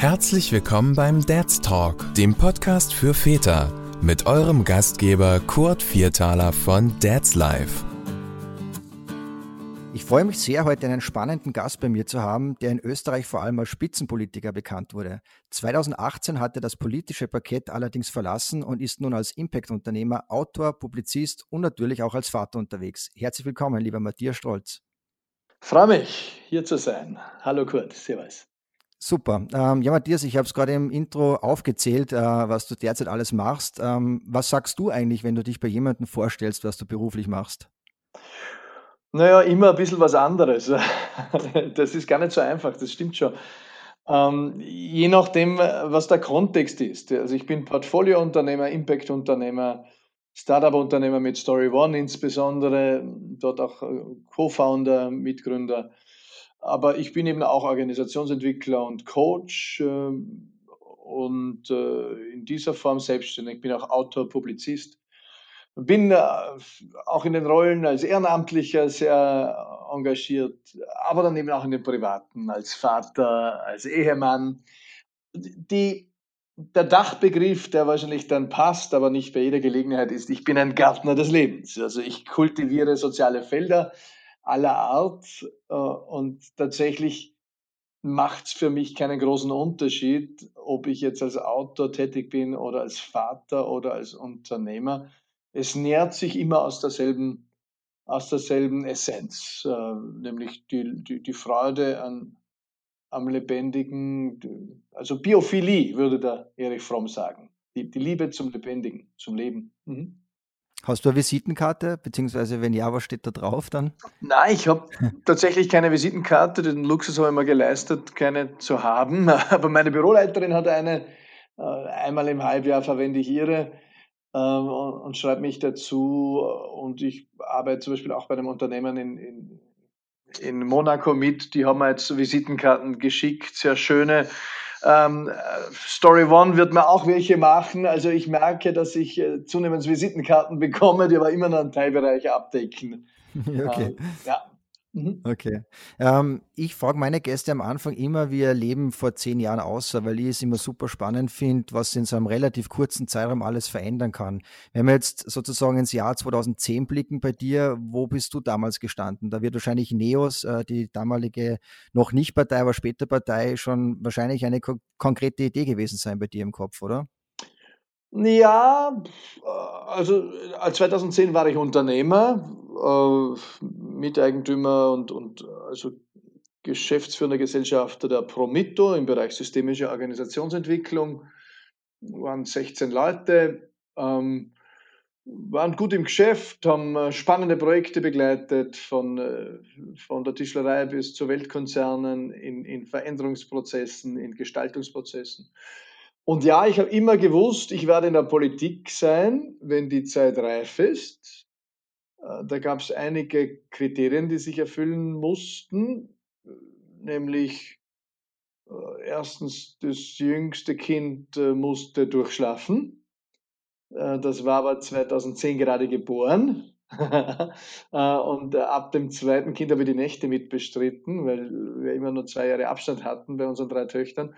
Herzlich willkommen beim Dad's Talk, dem Podcast für Väter, mit eurem Gastgeber Kurt Viertaler von Dad's Life. Ich freue mich sehr, heute einen spannenden Gast bei mir zu haben, der in Österreich vor allem als Spitzenpolitiker bekannt wurde. 2018 hat er das politische Parkett allerdings verlassen und ist nun als Impact-Unternehmer, Autor, Publizist und natürlich auch als Vater unterwegs. Herzlich willkommen, lieber Matthias Strolz. Freue mich, hier zu sein. Hallo Kurt, Servus. Super. Ähm, ja, Matthias, ich habe es gerade im Intro aufgezählt, äh, was du derzeit alles machst. Ähm, was sagst du eigentlich, wenn du dich bei jemandem vorstellst, was du beruflich machst? Naja, immer ein bisschen was anderes. Das ist gar nicht so einfach, das stimmt schon. Ähm, je nachdem, was der Kontext ist. Also ich bin Portfoliounternehmer, Impact-Unternehmer, Startup-Unternehmer mit Story One insbesondere, dort auch äh, Co-Founder, Mitgründer aber ich bin eben auch Organisationsentwickler und Coach äh, und äh, in dieser Form selbstständig. Ich bin auch Autor, Publizist. Bin äh, auch in den Rollen als Ehrenamtlicher sehr engagiert, aber dann eben auch in den Privaten, als Vater, als Ehemann. Die, der Dachbegriff, der wahrscheinlich dann passt, aber nicht bei jeder Gelegenheit ist, ich bin ein Gärtner des Lebens. Also ich kultiviere soziale Felder, aller Art. Äh, und tatsächlich macht es für mich keinen großen Unterschied, ob ich jetzt als Autor tätig bin oder als Vater oder als Unternehmer. Es nährt sich immer aus derselben, aus derselben Essenz, äh, nämlich die, die, die Freude an, am Lebendigen, also Biophilie, würde der Erich Fromm sagen. Die, die Liebe zum Lebendigen, zum Leben. Mhm. Hast du eine Visitenkarte? Beziehungsweise, wenn ja, was steht da drauf dann? Nein, ich habe tatsächlich keine Visitenkarte. Den Luxus habe ich mir geleistet, keine zu haben. Aber meine Büroleiterin hat eine. Äh, einmal im Halbjahr verwende ich ihre ähm, und schreibe mich dazu. Und ich arbeite zum Beispiel auch bei einem Unternehmen in, in, in Monaco mit. Die haben mir jetzt Visitenkarten geschickt, sehr schöne ähm, Story One wird mir auch welche machen. Also ich merke, dass ich äh, zunehmend Visitenkarten bekomme, die aber immer noch einen Teilbereich abdecken. Okay. Ähm, ja. Mhm. Okay. Ähm, ich frage meine Gäste am Anfang immer, wie ihr Leben vor zehn Jahren aussah, weil ich es immer super spannend finde, was in so einem relativ kurzen Zeitraum alles verändern kann. Wenn wir jetzt sozusagen ins Jahr 2010 blicken bei dir, wo bist du damals gestanden? Da wird wahrscheinlich Neos, äh, die damalige noch nicht Partei, aber später Partei, schon wahrscheinlich eine ko konkrete Idee gewesen sein bei dir im Kopf, oder? Ja, also 2010 war ich Unternehmer, äh, Miteigentümer und, und also geschäftsführender Gesellschafter der Promito im Bereich systemische Organisationsentwicklung. Waren 16 Leute, ähm, waren gut im Geschäft, haben äh, spannende Projekte begleitet, von, äh, von der Tischlerei bis zu Weltkonzernen, in, in Veränderungsprozessen, in Gestaltungsprozessen. Und ja, ich habe immer gewusst, ich werde in der Politik sein, wenn die Zeit reif ist. Äh, da gab es einige Kriterien, die sich erfüllen mussten, nämlich äh, erstens, das jüngste Kind äh, musste durchschlafen. Das war aber 2010 gerade geboren. und ab dem zweiten Kind habe ich die Nächte mitbestritten, weil wir immer nur zwei Jahre Abstand hatten bei unseren drei Töchtern.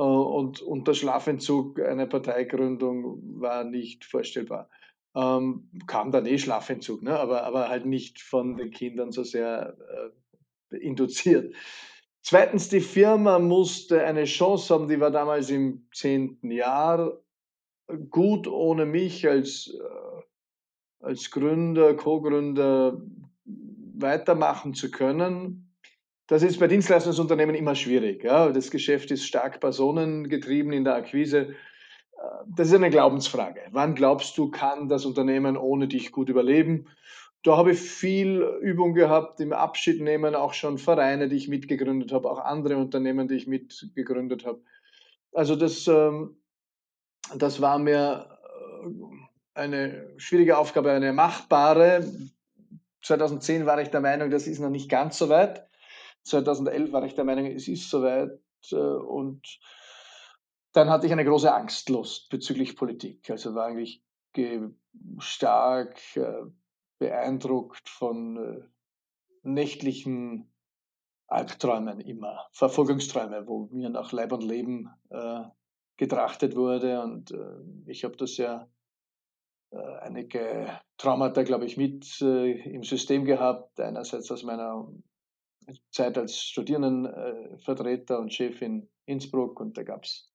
Äh, und, der Schlafentzug einer Parteigründung war nicht vorstellbar. Ähm, kam dann eh Schlafentzug, ne? aber, aber halt nicht von den Kindern so sehr äh, induziert. Zweitens, die Firma musste eine Chance haben, die war damals im zehnten Jahr, gut ohne mich als, äh, als Gründer, Co-Gründer weitermachen zu können. Das ist bei Dienstleistungsunternehmen immer schwierig. Ja. Das Geschäft ist stark personengetrieben in der Akquise. Äh, das ist eine Glaubensfrage. Wann glaubst du, kann das Unternehmen ohne dich gut überleben? Da habe ich viel Übung gehabt im Abschied nehmen, auch schon Vereine, die ich mitgegründet habe, auch andere Unternehmen, die ich mitgegründet habe. Also das, ähm, das war mir äh, eine schwierige Aufgabe, eine machbare. 2010 war ich der Meinung, das ist noch nicht ganz so weit. 2011 war ich der Meinung, es ist soweit. Äh, und dann hatte ich eine große Angstlust bezüglich Politik. Also war eigentlich stark äh, beeindruckt von äh, nächtlichen Albträumen immer, Verfolgungsträume, wo mir nach Leib und Leben äh, getrachtet wurde. Und äh, ich habe das ja äh, einige Traumata, glaube ich, mit im System gehabt. Einerseits aus meiner Zeit als Studierendenvertreter und Chef in Innsbruck und da gab es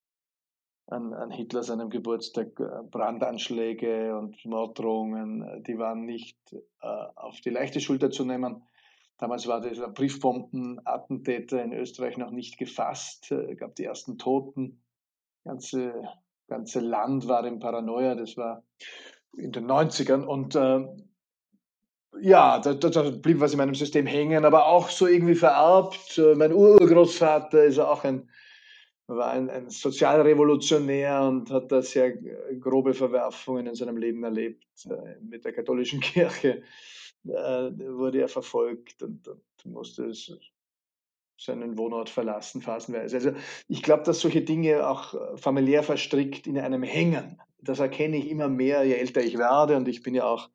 an, an Hitler seinem Geburtstag äh, Brandanschläge und Morddrohungen, die waren nicht äh, auf die leichte Schulter zu nehmen. Damals war dieser Briefbombenattentäter in Österreich noch nicht gefasst, äh, gab die ersten Toten. Ganze, ganze Land war in Paranoia, das war in den 90ern und äh, ja, da, da, da, blieb was in meinem System hängen, aber auch so irgendwie vererbt. Äh, mein Urgroßvater ist auch ein, war ein, ein Sozialrevolutionär und hat da sehr äh, grobe Verwerfungen in seinem Leben erlebt. Äh, mit der katholischen Kirche wurde er verfolgt und, und musste seinen Wohnort verlassen, phasenweise. Also ich glaube, dass solche Dinge auch familiär verstrickt in einem hängen. Das erkenne ich immer mehr, je älter ich werde und ich bin ja auch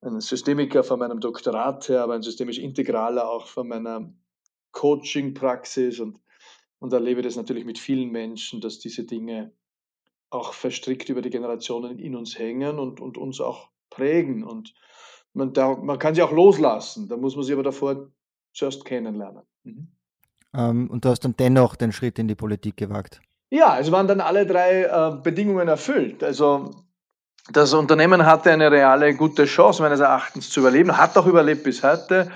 ein Systemiker von meinem Doktorat her, aber ein systemisch Integraler auch von meiner Coaching-Praxis und, und erlebe das natürlich mit vielen Menschen, dass diese Dinge auch verstrickt über die Generationen in uns hängen und, und uns auch prägen. Und man, da, man kann sie auch loslassen, da muss man sie aber davor zuerst kennenlernen. Mhm. Ähm, und du hast dann dennoch den Schritt in die Politik gewagt. Ja, es waren dann alle drei äh, Bedingungen erfüllt. Also das Unternehmen hatte eine reale gute Chance, meines Erachtens, zu überleben, hat auch überlebt bis heute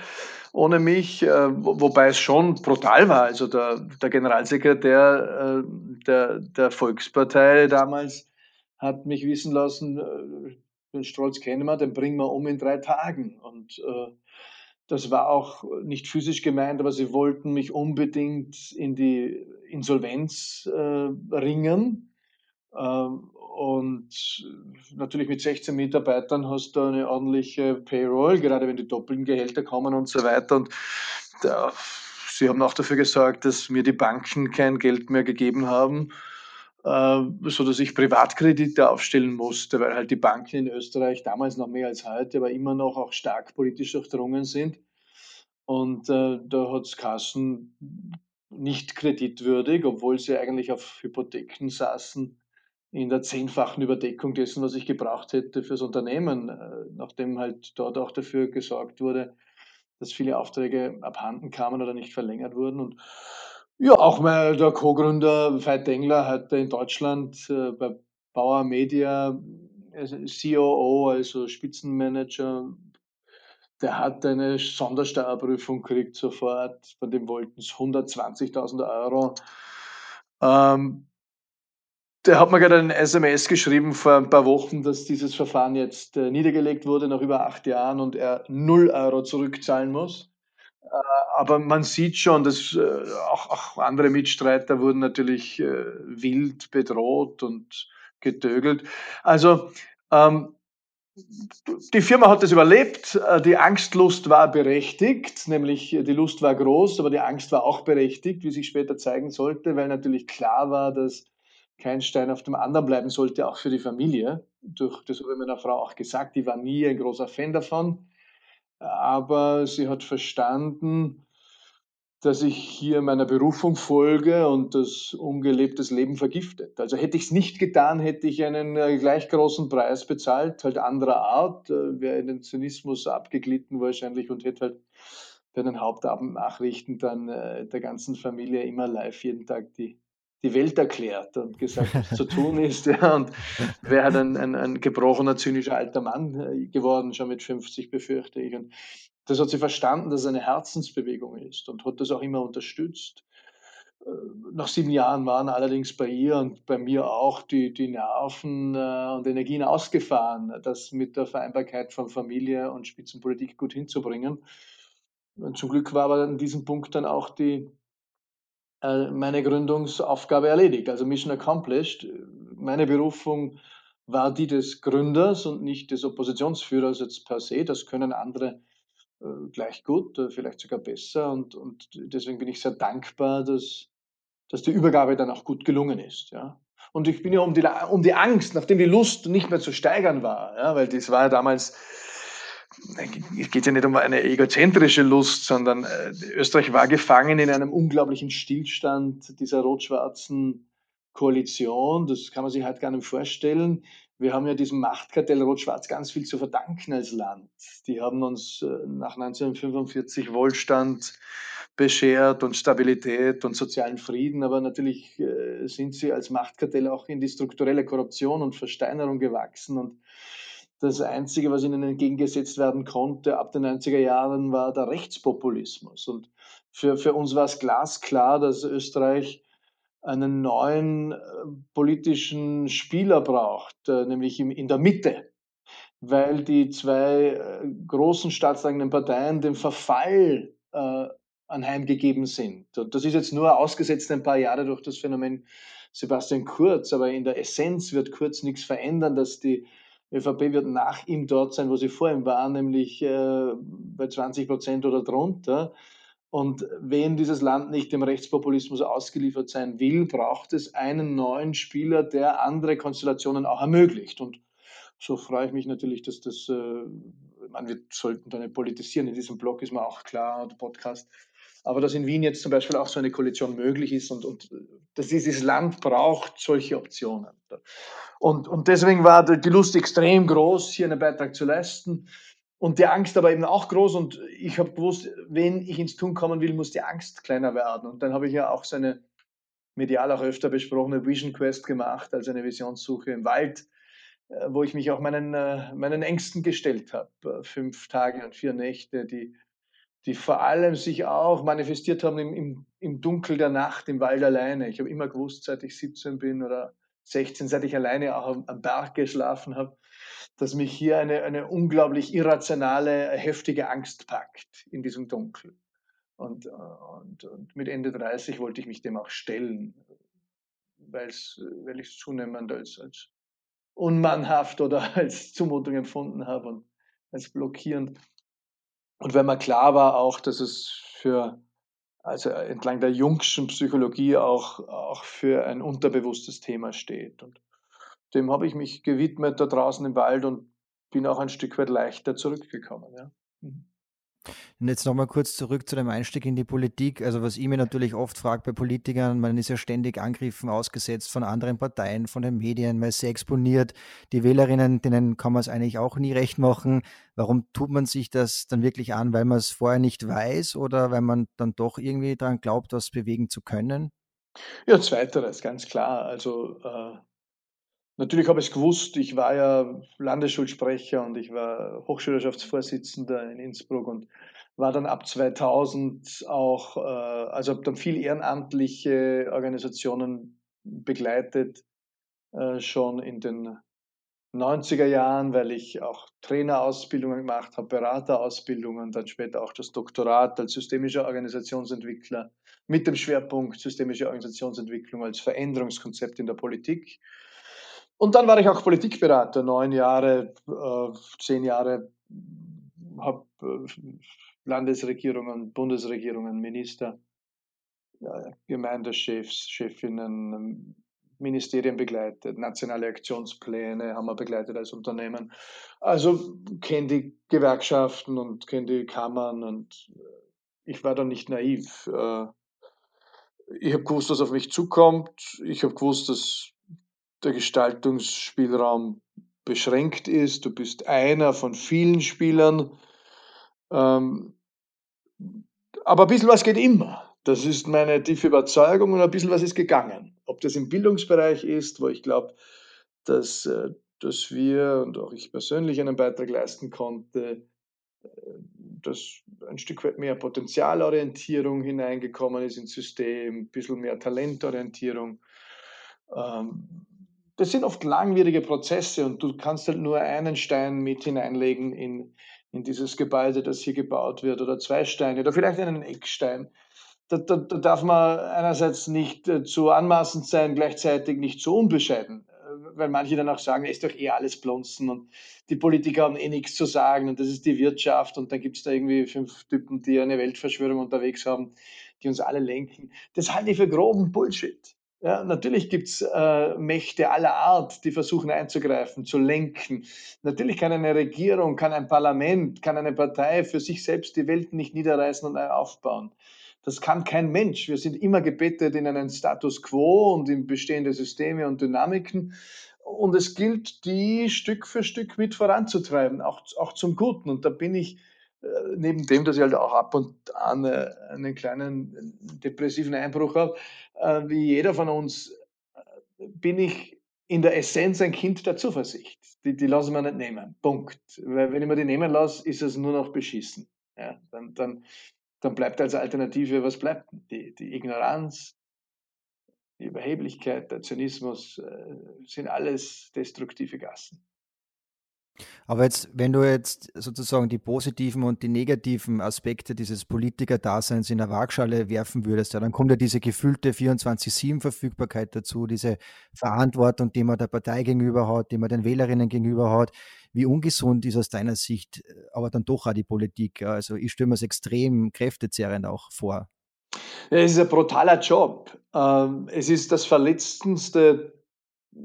ohne mich, äh, wobei es schon brutal war. Also der, der Generalsekretär äh, der, der Volkspartei damals hat mich wissen lassen, äh, den Strolz kennen wir, den bringen wir um in drei Tagen. Und äh, das war auch nicht physisch gemeint, aber sie wollten mich unbedingt in die Insolvenz äh, ringen. Ähm, und natürlich mit 16 Mitarbeitern hast du eine ordentliche Payroll, gerade wenn die doppelten Gehälter kommen und so weiter. Und da, sie haben auch dafür gesorgt, dass mir die Banken kein Geld mehr gegeben haben, äh, so dass ich Privatkredite aufstellen musste, weil halt die Banken in Österreich damals noch mehr als heute, aber immer noch auch stark politisch durchdrungen sind. Und äh, da hat es Kassen nicht kreditwürdig, obwohl sie eigentlich auf Hypotheken saßen in der zehnfachen Überdeckung dessen, was ich gebraucht hätte fürs Unternehmen, äh, nachdem halt dort auch dafür gesorgt wurde, dass viele Aufträge abhanden kamen oder nicht verlängert wurden. Und ja, auch mal der Co-Gründer Veit Dengler hat in Deutschland äh, bei Bauer Media äh, COO, also Spitzenmanager, der hat eine Sondersteuerprüfung gekriegt sofort, von dem wollten es 120.000 Euro. Ähm, der hat mir gerade ein SMS geschrieben vor ein paar Wochen, dass dieses Verfahren jetzt äh, niedergelegt wurde nach über acht Jahren und er 0 Euro zurückzahlen muss. Äh, aber man sieht schon, dass äh, auch, auch, andere Mitstreiter wurden natürlich äh, wild bedroht und getögelt. Also ähm, die Firma hat es überlebt. Äh, die Angstlust war berechtigt, nämlich äh, die Lust war groß, aber die Angst war auch berechtigt, wie sich später zeigen sollte, weil natürlich klar war, dass kein Stein auf dem anderen bleiben sollte, auch für die Familie. Durch, das habe ich meiner Frau auch gesagt, die war nie ein großer Fan davon. Aber sie hat verstanden, dass ich hier meiner Berufung folge und das ungelebtes Leben vergiftet. Also hätte ich es nicht getan, hätte ich einen äh, gleich großen Preis bezahlt, halt anderer Art, äh, wäre in den Zynismus abgeglitten wahrscheinlich und hätte halt bei den Hauptabendnachrichten dann äh, der ganzen Familie immer live jeden Tag die die Welt erklärt und gesagt, was zu tun ist. Ja, und wäre halt ein, ein, ein, gebrochener, zynischer alter Mann äh, geworden, schon mit 50, befürchte ich. Und das hat sie verstanden, dass es eine Herzensbewegung ist und hat das auch immer unterstützt. Äh, nach sieben Jahren waren allerdings bei ihr und bei mir auch die, die Nerven äh, und Energien ausgefahren, das mit der Vereinbarkeit von Familie und Spitzenpolitik gut hinzubringen. Und zum Glück war aber an diesem Punkt dann auch die, meine Gründungsaufgabe erledigt, also Mission accomplished. Meine Berufung war die des Gründers und nicht des Oppositionsführers jetzt per se. Das können andere äh, gleich gut, äh, vielleicht sogar besser. Und, und deswegen bin ich sehr dankbar, dass, dass die Übergabe dann auch gut gelungen ist. Ja. Und ich bin ja um die, um die Angst, nachdem die Lust nicht mehr zu steigern war, ja, weil das war ja damals es geht ja nicht um eine egozentrische Lust, sondern äh, Österreich war gefangen in einem unglaublichen Stillstand dieser rot-schwarzen Koalition. Das kann man sich halt gar nicht vorstellen. Wir haben ja diesem Machtkartell Rot-Schwarz ganz viel zu verdanken als Land. Die haben uns äh, nach 1945 Wohlstand beschert und Stabilität und sozialen Frieden, aber natürlich äh, sind sie als Machtkartell auch in die strukturelle Korruption und Versteinerung gewachsen und das Einzige, was ihnen entgegengesetzt werden konnte ab den 90er Jahren, war der Rechtspopulismus. Und für, für uns war es glasklar, dass Österreich einen neuen äh, politischen Spieler braucht, äh, nämlich in der Mitte, weil die zwei äh, großen staatseigenen Parteien dem Verfall anheimgegeben sind. Und das ist jetzt nur ausgesetzt ein paar Jahre durch das Phänomen Sebastian Kurz, aber in der Essenz wird Kurz nichts verändern, dass die ÖVP wird nach ihm dort sein, wo sie vor ihm war, nämlich äh, bei 20 Prozent oder drunter. Und wenn dieses Land nicht dem Rechtspopulismus ausgeliefert sein will, braucht es einen neuen Spieler, der andere Konstellationen auch ermöglicht. Und so freue ich mich natürlich, dass das, äh, man, wir sollten da nicht politisieren. In diesem Blog ist mir auch klar, der Podcast. Aber dass in Wien jetzt zum Beispiel auch so eine Koalition möglich ist und, und dass dieses Land braucht solche Optionen. Und, und deswegen war die Lust extrem groß, hier einen Beitrag zu leisten. Und die Angst aber eben auch groß. Und ich habe gewusst, wenn ich ins Tun kommen will, muss die Angst kleiner werden. Und dann habe ich ja auch so eine medial auch öfter besprochene Vision Quest gemacht, also eine Visionssuche im Wald, äh, wo ich mich auch meinen, äh, meinen Ängsten gestellt habe. Äh, fünf Tage und vier Nächte, die, die vor allem sich auch manifestiert haben im, im, im Dunkel der Nacht im Wald alleine. Ich habe immer gewusst, seit ich 17 bin oder 16, seit ich alleine auch am Berg geschlafen habe, dass mich hier eine, eine unglaublich irrationale, heftige Angst packt in diesem Dunkel. Und, und, und mit Ende 30 wollte ich mich dem auch stellen, weil's, weil ich es zunehmend als, als unmannhaft oder als Zumutung empfunden habe und als blockierend. Und wenn mir klar war auch, dass es für also entlang der Jungschen Psychologie auch, auch für ein unterbewusstes Thema steht. Und dem habe ich mich gewidmet da draußen im Wald und bin auch ein Stück weit leichter zurückgekommen. Ja. Mhm. Und jetzt nochmal kurz zurück zu dem Einstieg in die Politik. Also was ich mir natürlich oft frage bei Politikern, man ist ja ständig Angriffen ausgesetzt von anderen Parteien, von den Medien, man ist sehr exponiert. Die Wählerinnen, denen kann man es eigentlich auch nie recht machen. Warum tut man sich das dann wirklich an? Weil man es vorher nicht weiß oder weil man dann doch irgendwie daran glaubt, was bewegen zu können? Ja, zweiteres, ganz klar. Also äh, Natürlich habe ich es gewusst, ich war ja Landesschulsprecher und ich war Hochschulschaftsvorsitzender in Innsbruck und war dann ab 2000 auch, äh, also habe dann viel ehrenamtliche Organisationen begleitet, äh, schon in den 90er Jahren, weil ich auch Trainerausbildungen gemacht habe, Beraterausbildungen, dann später auch das Doktorat als systemischer Organisationsentwickler mit dem Schwerpunkt systemische Organisationsentwicklung als Veränderungskonzept in der Politik. Und dann war ich auch Politikberater, neun Jahre, äh, zehn Jahre, habe äh, Landesregierungen, Bundesregierungen, Minister, ja, Gemeindechefs, Chefinnen, Ministerien begleitet, nationale Aktionspläne haben wir begleitet als Unternehmen. Also kenne die Gewerkschaften und kenne die Kammern und äh, ich war da nicht naiv. Äh, ich habe gewusst, was auf mich zukommt. Ich habe gewusst, dass der Gestaltungsspielraum beschränkt ist. Du bist einer von vielen Spielern. Ähm, aber ein bisschen was geht immer. Das ist meine tiefe Überzeugung und ein bisschen was ist gegangen. Ob das im Bildungsbereich ist, wo ich glaube, dass, äh, dass wir und auch ich persönlich einen Beitrag leisten konnte, äh, dass ein Stück weit mehr Potenzialorientierung hineingekommen ist ins System, ein bisschen mehr Talentorientierung. Ähm, das sind oft langwierige Prozesse und du kannst halt nur einen Stein mit hineinlegen in, in dieses Gebäude, das hier gebaut wird, oder zwei Steine oder vielleicht einen Eckstein. Da, da, da darf man einerseits nicht äh, zu anmaßend sein, gleichzeitig nicht zu unbescheiden, äh, weil manche dann auch sagen, ist doch eh alles Blonzen und die Politiker haben eh nichts zu sagen und das ist die Wirtschaft und dann gibt es da irgendwie fünf Typen, die eine Weltverschwörung unterwegs haben, die uns alle lenken. Das halte ich für groben Bullshit. Ja, natürlich gibt es äh, Mächte aller Art, die versuchen einzugreifen, zu lenken. Natürlich kann eine Regierung, kann ein Parlament, kann eine Partei für sich selbst die Welt nicht niederreißen und aufbauen. Das kann kein Mensch. Wir sind immer gebettet in einen Status quo und in bestehende Systeme und Dynamiken. Und es gilt, die Stück für Stück mit voranzutreiben, auch, auch zum Guten. Und da bin ich neben dem, dass ich halt auch ab und an äh, einen kleinen depressiven Einbruch habe, äh, wie jeder von uns, bin ich in der Essenz ein Kind der Zuversicht. Die, die lassen wir nicht nehmen. Punkt. Weil wenn ich mir die nehmen lasse, ist es nur noch beschissen. Ja, dann, dann, dann bleibt als Alternative, was bleibt? Die, die Ignoranz, die Überheblichkeit, der Zynismus äh, sind alles destruktive Gassen. Aber jetzt, wenn du jetzt sozusagen die positiven und die negativen Aspekte dieses Politikerdaseins in der Waagschale werfen würdest, ja, dann kommt ja diese gefühlte 24-7-Verfügbarkeit dazu, diese Verantwortung, die man der Partei gegenüber hat, die man den Wählerinnen gegenüber hat. Wie ungesund ist aus deiner Sicht äh, aber dann doch auch die Politik? Also ich stelle mir es extrem kräftezehrend auch vor. Es ist ein brutaler Job. Ähm, es ist das verletzendste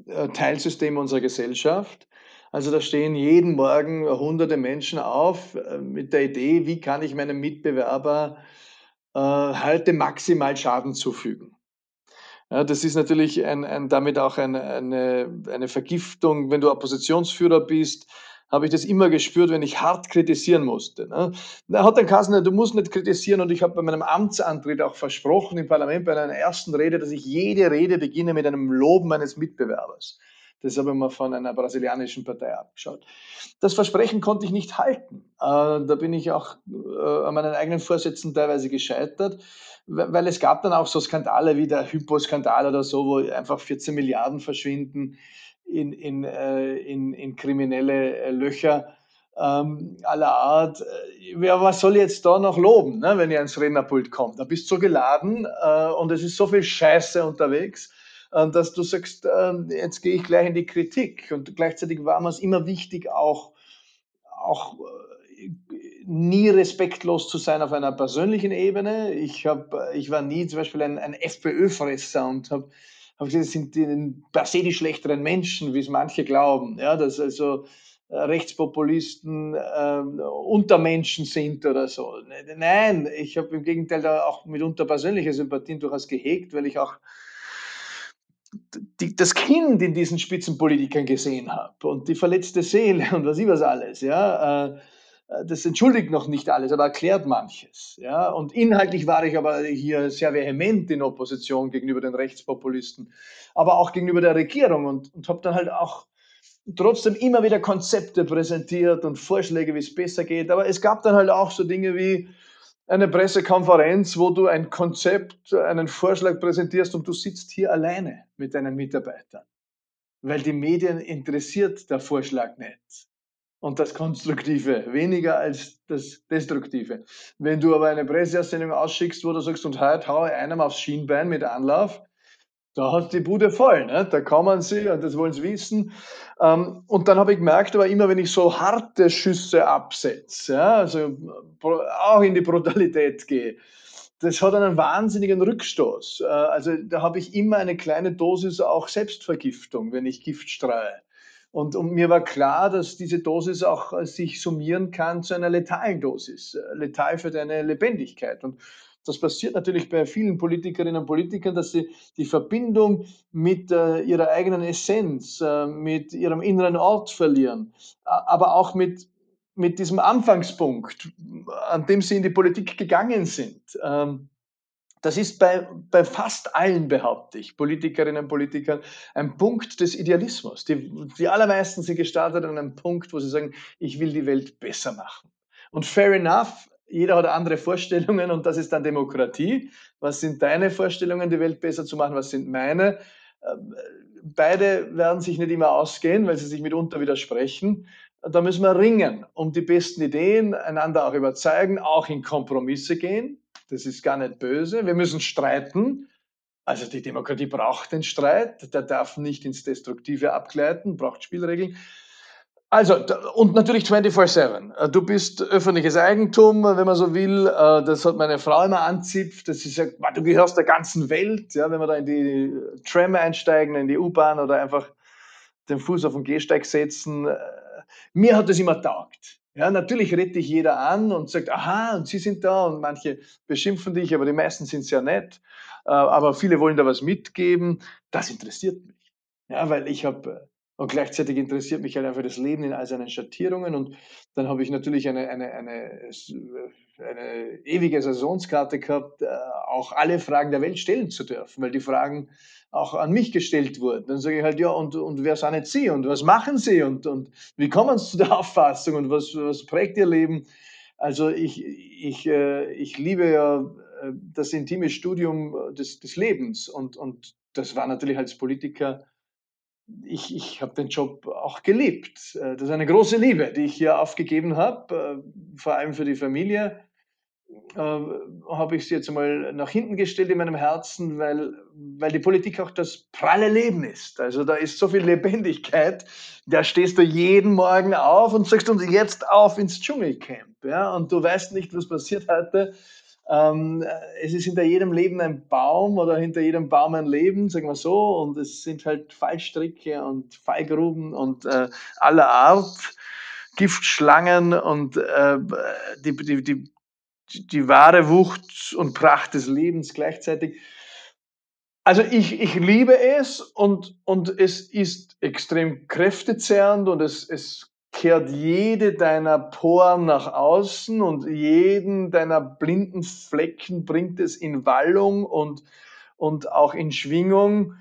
äh, Teilsystem unserer Gesellschaft. Also da stehen jeden Morgen hunderte Menschen auf äh, mit der Idee, wie kann ich meinem Mitbewerber äh, heute maximal Schaden zufügen. Ja, das ist natürlich ein, ein, damit auch ein, eine, eine Vergiftung, wenn du Oppositionsführer bist, habe ich das immer gespürt, wenn ich hart kritisieren musste. Ne? Da hat der Kassner, du musst nicht kritisieren und ich habe bei meinem Amtsantritt auch versprochen im Parlament bei einer ersten Rede, dass ich jede Rede beginne mit einem Loben meines Mitbewerbers. Das habe ich mir von einer brasilianischen Partei abgeschaut. Das Versprechen konnte ich nicht halten. Äh, da bin ich auch äh, an meinen eigenen Vorsätzen teilweise gescheitert, weil es gab dann auch so Skandale wie der Hypo-Skandal oder so, wo einfach 14 Milliarden verschwinden in, in, äh, in, in kriminelle Löcher ähm, aller Art. Ja, was soll ich jetzt da noch loben, ne, wenn ihr ans Rednerpult kommt? Da bist du so geladen äh, und es ist so viel Scheiße unterwegs dass du sagst, äh, jetzt gehe ich gleich in die Kritik. Und gleichzeitig war mir es immer wichtig, auch, auch äh, nie respektlos zu sein auf einer persönlichen Ebene. Ich, hab, ich war nie zum Beispiel ein, ein FPÖ-Fresser und habe hab gesagt, das sind die, per se die schlechteren Menschen, wie es manche glauben. Ja, dass also Rechtspopulisten äh, Untermenschen sind oder so. Nein, ich habe im Gegenteil da auch mitunter persönliche Sympathien durchaus gehegt, weil ich auch die, das Kind in diesen Spitzenpolitikern gesehen habe und die verletzte Seele und was ich was alles, ja, äh, das entschuldigt noch nicht alles, aber erklärt manches. Ja? Und inhaltlich war ich aber hier sehr vehement in Opposition gegenüber den Rechtspopulisten, aber auch gegenüber der Regierung und, und habe dann halt auch trotzdem immer wieder Konzepte präsentiert und Vorschläge, wie es besser geht. Aber es gab dann halt auch so Dinge wie, eine Pressekonferenz, wo du ein Konzept, einen Vorschlag präsentierst und du sitzt hier alleine mit deinen Mitarbeitern. Weil die Medien interessiert der Vorschlag nicht. Und das Konstruktive, weniger als das Destruktive. Wenn du aber eine Presseaussendung ausschickst, wo du sagst, und heute haue ich einem aufs Schienbein mit Anlauf, da hat die Bude voll, ne? da kommen sie und das wollen sie wissen. Ähm, und dann habe ich gemerkt, aber immer wenn ich so harte Schüsse absetze, ja, also auch in die Brutalität gehe, das hat einen wahnsinnigen Rückstoß. Äh, also da habe ich immer eine kleine Dosis auch Selbstvergiftung, wenn ich Gift streue. Und, und, mir war klar, dass diese Dosis auch äh, sich summieren kann zu einer letalen Dosis, äh, letal für deine Lebendigkeit. Und das passiert natürlich bei vielen Politikerinnen und Politikern, dass sie die Verbindung mit äh, ihrer eigenen Essenz, äh, mit ihrem inneren Ort verlieren, aber auch mit, mit diesem Anfangspunkt, an dem sie in die Politik gegangen sind. Ähm, das ist bei, bei fast allen, behaupte ich, Politikerinnen und Politikern, ein Punkt des Idealismus. Die, die allermeisten sind gestartet an einem Punkt, wo sie sagen, ich will die Welt besser machen. Und fair enough, jeder hat andere Vorstellungen und das ist dann Demokratie. Was sind deine Vorstellungen, die Welt besser zu machen? Was sind meine? Ähm, beide werden sich nicht immer ausgehen, weil sie sich mitunter widersprechen. Da müssen wir ringen um die besten Ideen, einander auch überzeugen, auch in Kompromisse gehen. Das ist gar nicht böse. Wir müssen streiten. Also die Demokratie braucht den Streit. Der darf nicht ins Destruktive abgleiten, braucht Spielregeln. Also, und natürlich 24-7. Äh, du bist öffentliches Eigentum, wenn man so will. Äh, das hat meine Frau immer anzipft. Das ist ja, du gehörst der ganzen Welt. Ja, wenn wir da in die Tram einsteigen, in die U-Bahn oder einfach den Fuß auf den Gehsteig setzen. Äh, mir hat das immer taugt. Ja, natürlich redet dich jeder an und sagt, aha, und Sie sind da und manche beschimpfen dich, aber die meisten sind sehr nett. Aber viele wollen da was mitgeben. Das interessiert mich. Ja, weil ich habe und gleichzeitig interessiert mich halt einfach das Leben in all seinen Schattierungen. Und dann habe ich natürlich eine, eine, eine, eine ewige Saisonskarte gehabt, äh, auch alle Fragen der Welt stellen zu dürfen, weil die Fragen auch an mich gestellt wurden. Dann sage ich halt, ja, und, und wer sind jetzt Sie und was machen Sie und, und wie kommen Sie zu der Auffassung und was, was prägt Ihr Leben? Also ich, ich, äh, ich liebe ja äh, das intime Studium des, des Lebens und, und das war natürlich als Politiker ich, ich habe den Job auch geliebt. Äh, das ist eine große Liebe, die ich hier aufgegeben habe, äh, vor allem für die Familie. Äh, habe ich sie jetzt mal nach hinten gestellt in meinem Herzen, weil, weil die Politik auch das pralle Leben ist. Also da ist so viel Lebendigkeit. Da stehst du jeden Morgen auf und sagst uns jetzt auf ins Dschungelcamp. Ja? Und du weißt nicht, was passiert heute. Ähm, es ist hinter jedem Leben ein Baum oder hinter jedem Baum ein Leben, sagen wir so. Und es sind halt Fallstricke und Fallgruben und äh, aller Art, Giftschlangen und äh, die, die, die, die wahre Wucht und Pracht des Lebens gleichzeitig. Also ich, ich liebe es und, und es ist extrem kräftezehrend und es, es kehrt jede deiner Poren nach außen und jeden deiner blinden Flecken bringt es in Wallung und, und auch in Schwingung.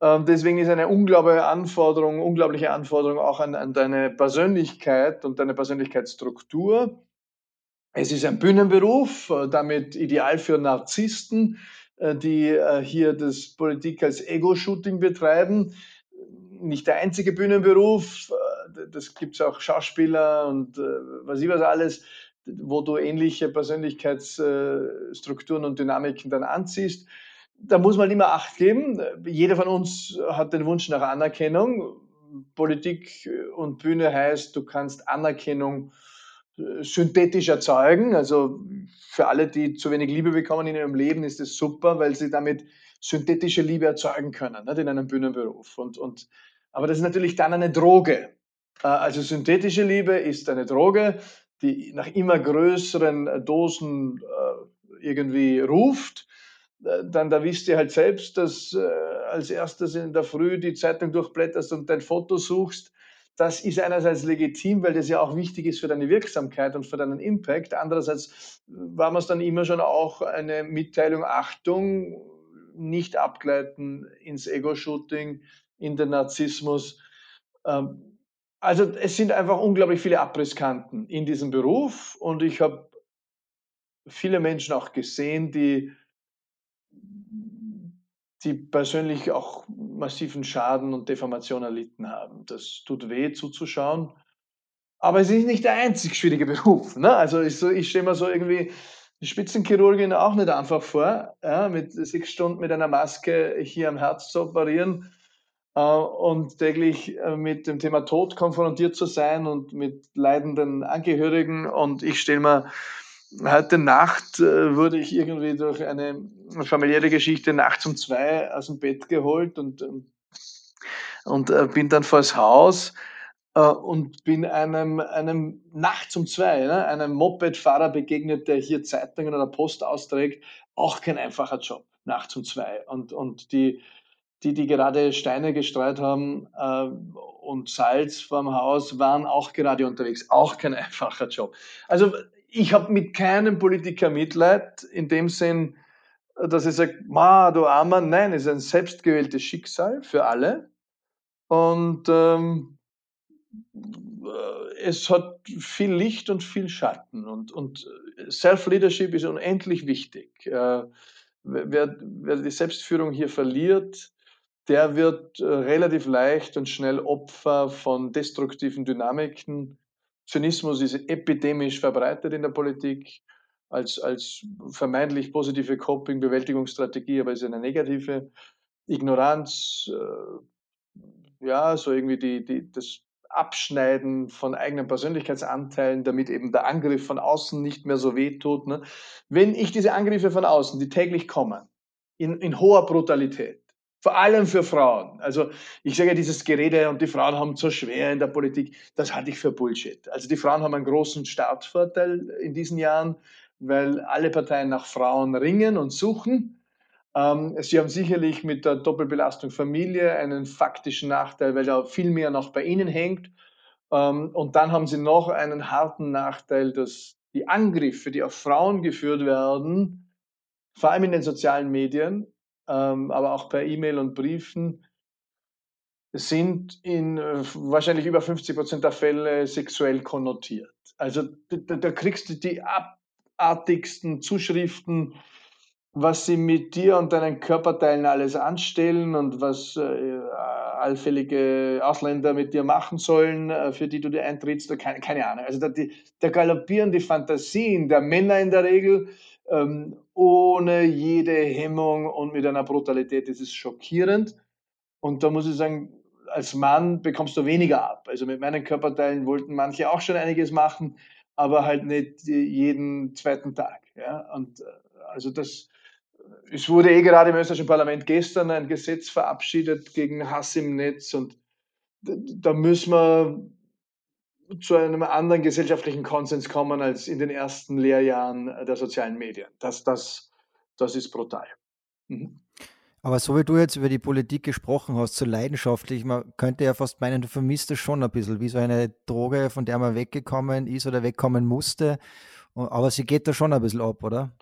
Ähm, deswegen ist eine unglaubliche Anforderung, unglaubliche Anforderung auch an, an deine Persönlichkeit und deine Persönlichkeitsstruktur. Es ist ein Bühnenberuf, äh, damit ideal für Narzissten, äh, die äh, hier das Politik als Ego-Shooting betreiben. Nicht der einzige Bühnenberuf, das gibt es auch Schauspieler und äh, was ich was alles, wo du ähnliche Persönlichkeitsstrukturen und Dynamiken dann anziehst. Da muss man immer Acht geben. Jeder von uns hat den Wunsch nach Anerkennung. Politik und Bühne heißt, du kannst Anerkennung äh, synthetisch erzeugen. Also für alle, die zu wenig Liebe bekommen in ihrem Leben, ist es super, weil sie damit synthetische Liebe erzeugen können, nicht in einem Bühnenberuf. Und, und, aber das ist natürlich dann eine Droge. Äh, also synthetische Liebe ist eine Droge, die nach immer größeren äh, Dosen äh, irgendwie ruft. Dann da wisst ihr halt selbst, dass als erstes in der Früh die Zeitung durchblätterst und dein Foto suchst. Das ist einerseits legitim, weil das ja auch wichtig ist für deine Wirksamkeit und für deinen Impact. Andererseits war man es dann immer schon auch eine Mitteilung, Achtung, nicht abgleiten ins Ego-Shooting, in den Narzissmus. Ähm, also es sind einfach unglaublich viele Abrisskanten in diesem Beruf und ich habe viele Menschen auch gesehen, die, die persönlich auch massiven Schaden und Deformation erlitten haben. Das tut weh zuzuschauen. Aber es ist nicht der einzig schwierige Beruf. Ne? Also ich, so, ich stelle mir so irgendwie die Spitzenchirurgin auch nicht einfach vor, ja, mit sechs Stunden mit einer Maske hier am Herz zu operieren und täglich äh, mit dem Thema Tod konfrontiert zu sein und mit leidenden Angehörigen. Und ich stelle mir, heute Nacht äh, wurde ich irgendwie durch eine familiäre Geschichte nachts um zwei aus dem Bett geholt und, ähm, und bin dann vors Haus und bin einem, einem nachts um zwei, ne, einem Mopedfahrer begegnet, der hier Zeitungen oder Post austrägt. Auch kein einfacher Job, nachts um zwei. Und, und die, die, die gerade Steine gestreut haben äh, und Salz vorm Haus, waren auch gerade unterwegs. Auch kein einfacher Job. Also ich habe mit keinem Politiker Mitleid in dem Sinn, dass ich sage, ma, du Armer. Nein, es ist ein selbstgewähltes Schicksal für alle. Und ähm, es hat viel Licht und viel Schatten. Und, und Self-Leadership ist unendlich wichtig. Äh, wer, wer die Selbstführung hier verliert, der wird äh, relativ leicht und schnell Opfer von destruktiven Dynamiken. Zynismus ist epidemisch verbreitet in der Politik als, als vermeintlich positive Coping-Bewältigungsstrategie, aber ist eine negative. Ignoranz, äh, ja, so irgendwie die, die, das Abschneiden von eigenen Persönlichkeitsanteilen, damit eben der Angriff von außen nicht mehr so wehtut. Ne? Wenn ich diese Angriffe von außen, die täglich kommen, in, in hoher Brutalität, vor allem für Frauen. Also ich sage ja, dieses Gerede und die Frauen haben so schwer in der Politik, das halte ich für Bullshit. Also die Frauen haben einen großen Startvorteil in diesen Jahren, weil alle Parteien nach Frauen ringen und suchen. Ähm, sie haben sicherlich mit der Doppelbelastung Familie einen faktischen Nachteil, weil da viel mehr noch bei ihnen hängt. Ähm, und dann haben sie noch einen harten Nachteil, dass die Angriffe, die auf Frauen geführt werden, vor allem in den sozialen Medien, ähm, aber auch per E-Mail und Briefen, sind in äh, wahrscheinlich über 50 Prozent der Fälle sexuell konnotiert. Also da, da kriegst du die abartigsten Zuschriften, was sie mit dir und deinen Körperteilen alles anstellen und was äh, allfällige Ausländer mit dir machen sollen, äh, für die du dir eintrittst, keine, keine Ahnung. Also da, die, da galoppieren die Fantasien der Männer in der Regel ähm, ohne jede Hemmung und mit einer Brutalität. Das ist schockierend. Und da muss ich sagen, als Mann bekommst du weniger ab. Also mit meinen Körperteilen wollten manche auch schon einiges machen, aber halt nicht jeden zweiten Tag. Ja? Und äh, also das, es wurde eh gerade im österreichischen Parlament gestern ein Gesetz verabschiedet gegen Hass im Netz und da müssen wir zu einem anderen gesellschaftlichen Konsens kommen als in den ersten Lehrjahren der sozialen Medien. Das, das, das ist brutal. Mhm. Aber so wie du jetzt über die Politik gesprochen hast, so leidenschaftlich, man könnte ja fast meinen, du vermisst es schon ein bisschen, wie so eine Droge, von der man weggekommen ist oder wegkommen musste. Aber sie geht da schon ein bisschen ab, oder?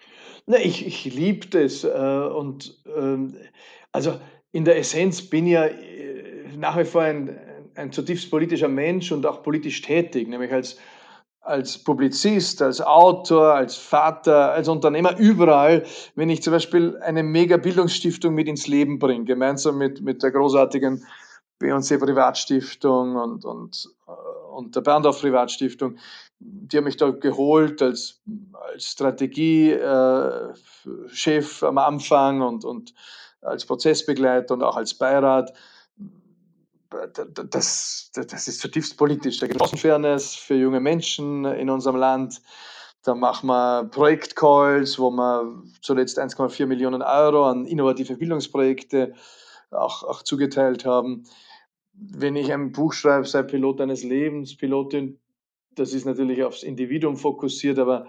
Na, ich, ich liebe das. Äh, und ähm, also in der Essenz bin ich ja äh, nach wie vor ein, ein zutiefst politischer Mensch und auch politisch tätig, nämlich als, als Publizist, als Autor, als Vater, als Unternehmer, überall, wenn ich zum Beispiel eine Mega-Bildungsstiftung mit ins Leben bringe, gemeinsam mit, mit der großartigen B&C Privatstiftung und, und, äh, und der Berndorf Privatstiftung, die haben mich da geholt als, als Strategiechef äh, am Anfang und, und als Prozessbegleiter und auch als Beirat das, das ist zutiefst politisch. Da gibt es Fairness für junge Menschen in unserem Land. Da machen wir Projektcalls, wo wir zuletzt 1,4 Millionen Euro an innovative Bildungsprojekte auch, auch zugeteilt haben. Wenn ich ein Buch schreibe, sei Pilot deines Lebens, Pilotin, das ist natürlich aufs Individuum fokussiert, aber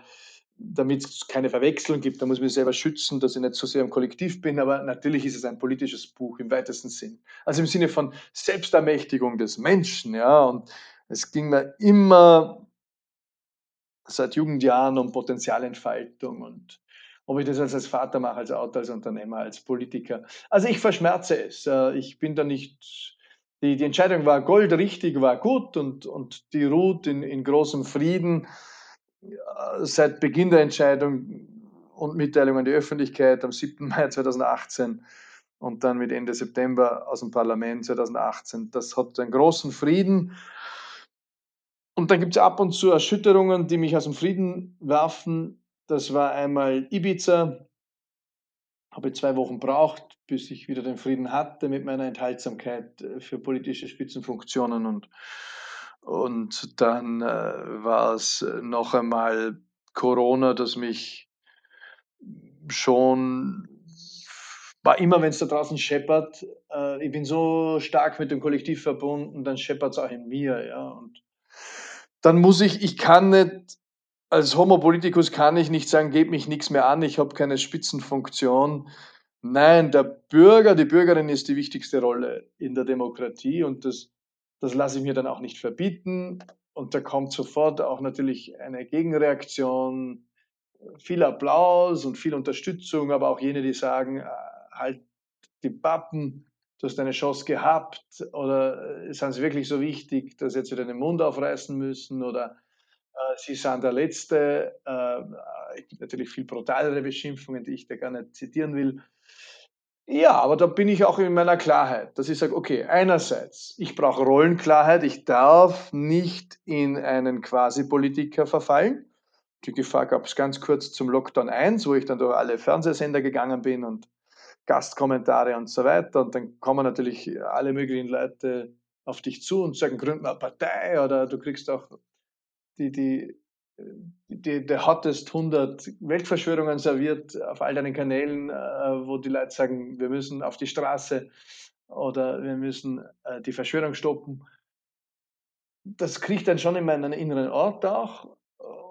damit es keine Verwechslung gibt, da muss ich mich selber schützen, dass ich nicht so sehr im Kollektiv bin, aber natürlich ist es ein politisches Buch im weitesten Sinn. Also im Sinne von Selbstermächtigung des Menschen, ja, und es ging mir immer seit Jugendjahren um Potenzialentfaltung und ob ich das als Vater mache, als Autor, als Unternehmer, als Politiker. Also ich verschmerze es. Äh, ich bin da nicht, die, die Entscheidung war goldrichtig, war gut und, und die ruht in, in großem Frieden seit Beginn der Entscheidung und Mitteilung an die Öffentlichkeit am 7. Mai 2018 und dann mit Ende September aus dem Parlament 2018. Das hat einen großen Frieden. Und dann gibt es ab und zu Erschütterungen, die mich aus dem Frieden werfen. Das war einmal Ibiza. Habe zwei Wochen braucht, bis ich wieder den Frieden hatte mit meiner Enthaltsamkeit äh, für politische Spitzenfunktionen und und dann äh, war es noch einmal Corona, das mich schon war immer, wenn es da draußen scheppert, äh, ich bin so stark mit dem Kollektiv verbunden, dann scheppert es auch in mir, ja. Und dann muss ich, ich kann nicht, als Homo politicus kann ich nicht sagen, gebe mich nichts mehr an, ich habe keine Spitzenfunktion. Nein, der Bürger, die Bürgerin ist die wichtigste Rolle in der Demokratie und das das lasse ich mir dann auch nicht verbieten. Und da kommt sofort auch natürlich eine Gegenreaktion, viel Applaus und viel Unterstützung, aber auch jene, die sagen, äh, halt die Pappen, du hast deine Chance gehabt oder äh, sind sie wirklich so wichtig, dass jetzt wieder den Mund aufreißen müssen oder äh, sie sind der Letzte. Äh, es gibt natürlich viel brutalere Beschimpfungen, die ich da gar nicht zitieren will. Ja, aber da bin ich auch in meiner Klarheit, dass ich sage, okay, einerseits, ich brauche Rollenklarheit, ich darf nicht in einen Quasi-Politiker verfallen. Die Gefahr gab es ganz kurz zum Lockdown 1, wo ich dann durch alle Fernsehsender gegangen bin und Gastkommentare und so weiter. Und dann kommen natürlich alle möglichen Leute auf dich zu und sagen, gründ mal eine Partei oder du kriegst auch die, die, die, der hottest 100 Weltverschwörungen serviert auf all deinen Kanälen, äh, wo die Leute sagen, wir müssen auf die Straße oder wir müssen äh, die Verschwörung stoppen. Das kriegt dann schon in meinen inneren Ort auch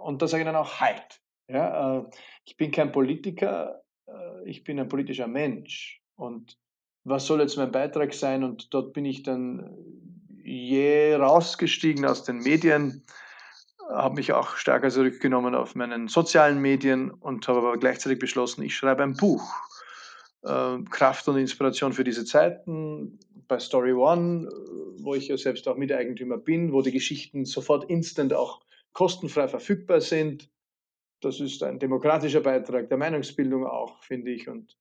und da sage ich dann auch Halt. Ja, äh, ich bin kein Politiker, äh, ich bin ein politischer Mensch und was soll jetzt mein Beitrag sein? Und dort bin ich dann je rausgestiegen aus den Medien, habe mich auch stärker zurückgenommen auf meinen sozialen Medien und habe aber gleichzeitig beschlossen, ich schreibe ein Buch. Äh, Kraft und Inspiration für diese Zeiten bei Story One, wo ich ja selbst auch Miteigentümer bin, wo die Geschichten sofort instant auch kostenfrei verfügbar sind. Das ist ein demokratischer Beitrag der Meinungsbildung auch, finde ich. Und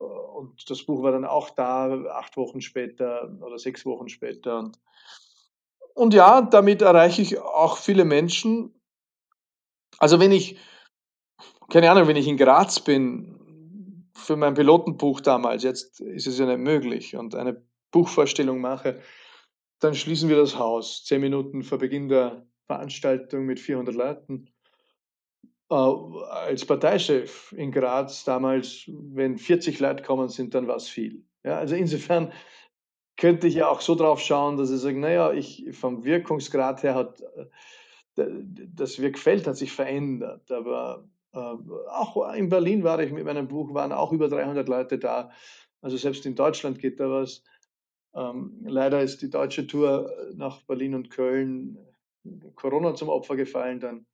äh, und das Buch war dann auch da, acht Wochen später oder sechs Wochen später. Und, und ja, damit erreiche ich auch viele Menschen. Also wenn ich, keine Ahnung, wenn ich in Graz bin, für mein Pilotenbuch damals, jetzt ist es ja nicht möglich, und eine Buchvorstellung mache, dann schließen wir das Haus, zehn Minuten vor Beginn der Veranstaltung mit 400 Leuten. Äh, als Parteichef in Graz damals, wenn 40 Leute kommen sind, dann war es viel. Ja, also insofern könnte ich ja auch so drauf schauen, dass ich sage, naja, ich, vom Wirkungsgrad her hat äh, das Wirkfeld hat sich verändert. Aber äh, auch in Berlin war ich mit meinem Buch, waren auch über 300 Leute da. Also selbst in Deutschland geht da was. Ähm, leider ist die deutsche Tour nach Berlin und Köln Corona zum Opfer gefallen dann.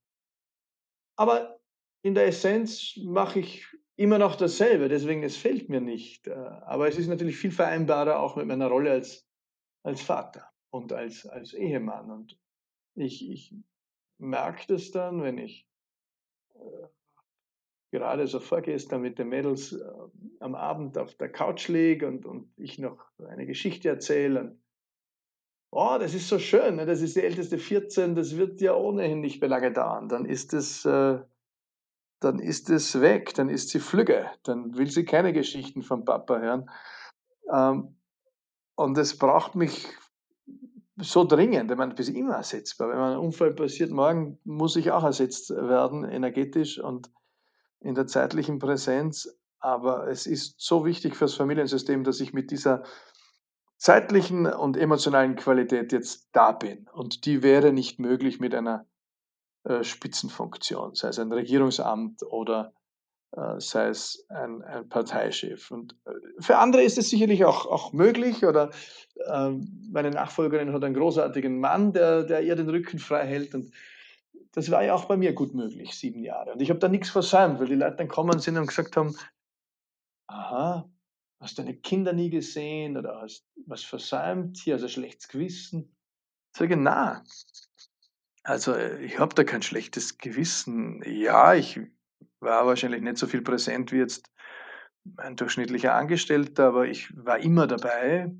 Aber in der Essenz mache ich immer noch dasselbe, deswegen es fehlt mir nicht. Äh, aber es ist natürlich viel vereinbarer auch mit meiner Rolle als, als Vater und als, als Ehemann. Und ich, ich merke das dann, wenn ich äh, gerade so vorgestern mit den Mädels äh, am Abend auf der Couch liege und, und ich noch eine Geschichte erzähle oh, das ist so schön, ne? das ist die älteste 14, das wird ja ohnehin nicht mehr lange dauern. Dann ist es, äh, dann ist es weg, dann ist sie flügge, dann will sie keine Geschichten vom Papa hören. Ähm, und es braucht mich so dringend, ich meine, bis immer ersetzbar. Wenn ein Unfall passiert, morgen muss ich auch ersetzt werden, energetisch und in der zeitlichen Präsenz. Aber es ist so wichtig fürs Familiensystem, dass ich mit dieser zeitlichen und emotionalen Qualität jetzt da bin. Und die wäre nicht möglich mit einer äh, Spitzenfunktion, sei es ein Regierungsamt oder äh, sei es ein, ein Parteichef. Und äh, für andere ist es sicherlich auch, auch möglich oder ähm, meine Nachfolgerin hat einen großartigen Mann, der, der ihr den Rücken frei hält. Und das war ja auch bei mir gut möglich, sieben Jahre. Und ich habe da nichts versäumt, weil die Leute dann kommen sind und gesagt haben, aha, Hast deine Kinder nie gesehen oder hast was versäumt? Hier hast du ein schlechtes Gewissen. Sage, na, also äh, ich habe da kein schlechtes Gewissen. Ja, ich war wahrscheinlich nicht so viel präsent wie jetzt ein durchschnittlicher Angestellter, aber ich war immer dabei.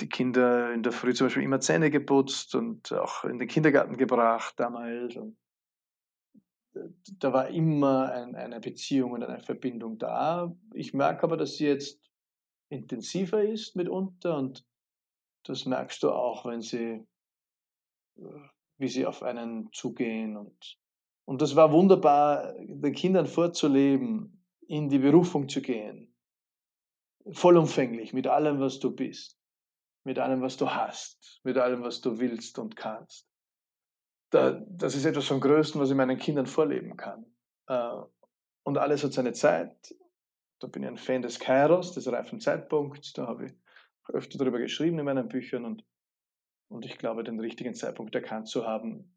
Die Kinder in der Früh zum Beispiel immer Zähne geputzt und auch in den Kindergarten gebracht damals. Und da war immer ein, eine Beziehung und eine Verbindung da. Ich merke aber, dass sie jetzt intensiver ist mitunter und das merkst du auch, wenn sie, wie sie auf einen zugehen. Und, und das war wunderbar, den Kindern vorzuleben, in die Berufung zu gehen. Vollumfänglich, mit allem, was du bist, mit allem, was du hast, mit allem, was du willst und kannst da, das ist etwas vom Größten, was ich meinen Kindern vorleben kann. Äh, und alles hat seine Zeit. Da bin ich ein Fan des Kairos, des reifen Zeitpunkts. Da habe ich öfter darüber geschrieben in meinen Büchern und, und ich glaube, den richtigen Zeitpunkt erkannt zu haben,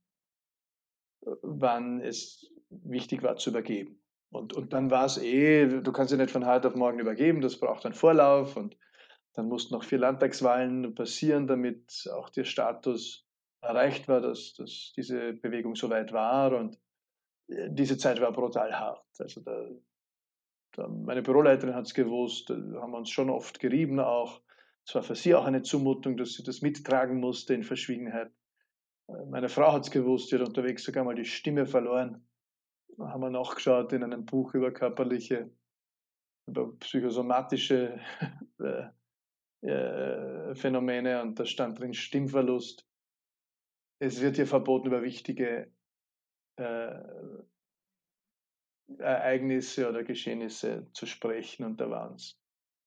wann es wichtig war zu übergeben. Und, und dann war es eh, du kannst ja nicht von heute auf morgen übergeben, das braucht einen Vorlauf und dann mussten noch vier Landtagswahlen passieren, damit auch der Status erreicht war, dass, dass diese Bewegung so weit war und äh, diese Zeit war brutal hart. Also da, da, meine Büroleiterin hat es gewusst, da haben wir uns schon oft gerieben auch. Es war für sie auch eine Zumutung, dass sie das mittragen musste in Verschwiegenheit. Äh, meine Frau hat es gewusst, sie hat unterwegs sogar mal die Stimme verloren. Da haben wir nachgeschaut in einem Buch über körperliche, über psychosomatische äh, äh, Phänomene und da stand drin Stimmverlust. Es wird hier verboten, über wichtige äh, Ereignisse oder Geschehnisse zu sprechen und da war uns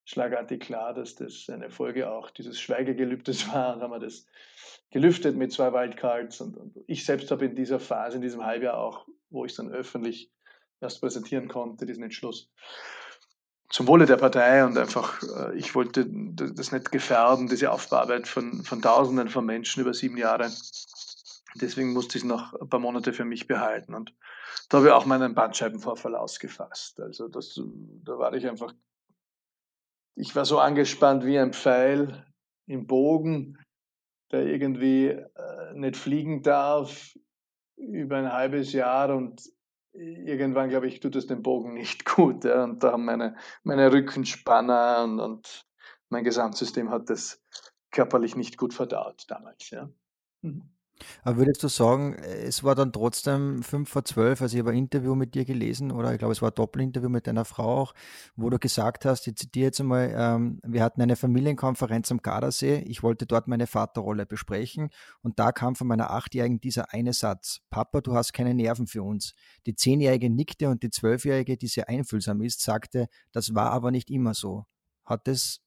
schlagartig klar, dass das eine Folge auch dieses Schweigegelübdes war und haben wir das gelüftet mit zwei Wildcards und, und ich selbst habe in dieser Phase, in diesem Halbjahr auch, wo ich es dann öffentlich erst präsentieren konnte, diesen Entschluss zum Wohle der Partei und einfach, äh, ich wollte das nicht gefährden, diese Aufbauarbeit von, von Tausenden von Menschen über sieben Jahre. Deswegen musste ich es noch ein paar Monate für mich behalten und da habe ich auch meinen Bandscheibenvorfall ausgefasst. Also das, da war ich einfach, ich war so angespannt wie ein Pfeil im Bogen, der irgendwie äh, nicht fliegen darf über ein halbes Jahr und irgendwann, glaube ich, tut es dem Bogen nicht gut. Ja? Und da haben meine, meine Rückenspanner und, und mein Gesamtsystem hat das körperlich nicht gut verdaut damals. Ja? Mhm. Aber würdest du sagen, es war dann trotzdem fünf vor zwölf, also ich habe ein Interview mit dir gelesen oder ich glaube, es war ein Doppelinterview mit deiner Frau auch, wo du gesagt hast, ich zitiere jetzt einmal, ähm, wir hatten eine Familienkonferenz am Gardasee, ich wollte dort meine Vaterrolle besprechen und da kam von meiner Achtjährigen dieser eine Satz, Papa, du hast keine Nerven für uns. Die Zehnjährige nickte und die Zwölfjährige, die sehr einfühlsam ist, sagte, das war aber nicht immer so. Hat es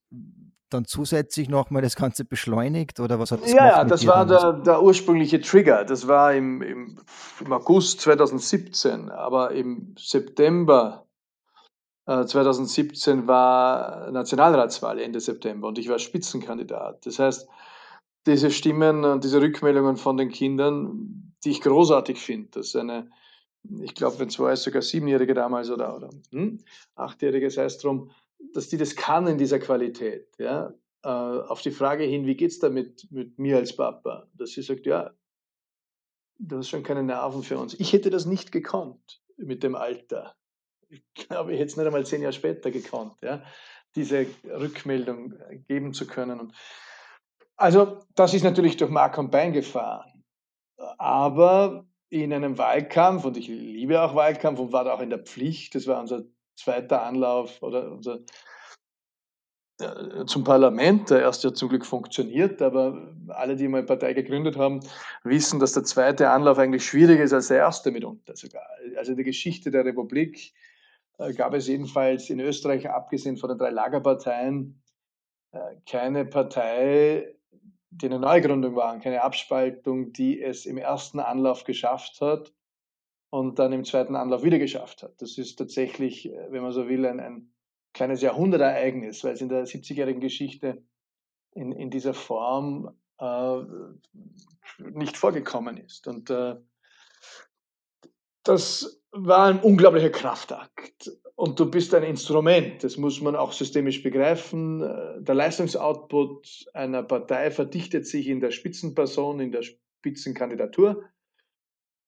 dann zusätzlich nochmal das Ganze beschleunigt oder was hat das Ja, ja das war der, der, ursprüngliche Trigger. Das war im, im, im, August 2017, aber im September äh, 2017 war Nationalratswahl Ende September und ich war Spitzenkandidat. Das heißt, diese Stimmen und diese Rückmeldungen von den Kindern, die ich großartig finde, dass eine, ich glaube, wenn zwei sogar Siebenjährige damals oder, oder hm, Achtjährige, sei es drum, dass die das kann in dieser Qualität. Ja? Äh, auf die Frage hin, wie geht es damit mit mir als Papa? Dass sie sagt, ja, du hast schon keine Nerven für uns. Ich hätte das nicht gekonnt mit dem Alter. Ich glaube, ich hätte es nicht einmal zehn Jahre später gekonnt, ja? diese Rückmeldung geben zu können. Und also das ist natürlich durch Mark und Bein gefahren. Aber in einem Wahlkampf, und ich liebe auch Wahlkampf und war da auch in der Pflicht, das war unser zweiter Anlauf oder unser äh, zum Parlament, der erste hat zum Glück funktioniert, aber alle, die mal eine Partei gegründet haben, wissen, dass der zweite Anlauf eigentlich schwieriger ist als der erste mitunter sogar. Also in der Geschichte der Republik äh, gab es jedenfalls in Österreich, abgesehen von den drei Lagerparteien, äh, keine Partei, die eine Neugründung war, keine Abspaltung, die es im ersten Anlauf geschafft hat, und dann im zweiten Anlauf wieder geschafft hat. Das ist tatsächlich, äh, wenn man so will, ein, ein kleines Jahrhundertereignis, weil es in der 70-jährigen Geschichte in, in dieser Form äh, nicht vorgekommen ist. Und äh, das war ein unglaublicher Kraftakt. Und du bist ein Instrument, das muss man auch systemisch begreifen. Äh, der Leistungsoutput einer Partei verdichtet sich in der Spitzenperson, in der Spitzenkandidatur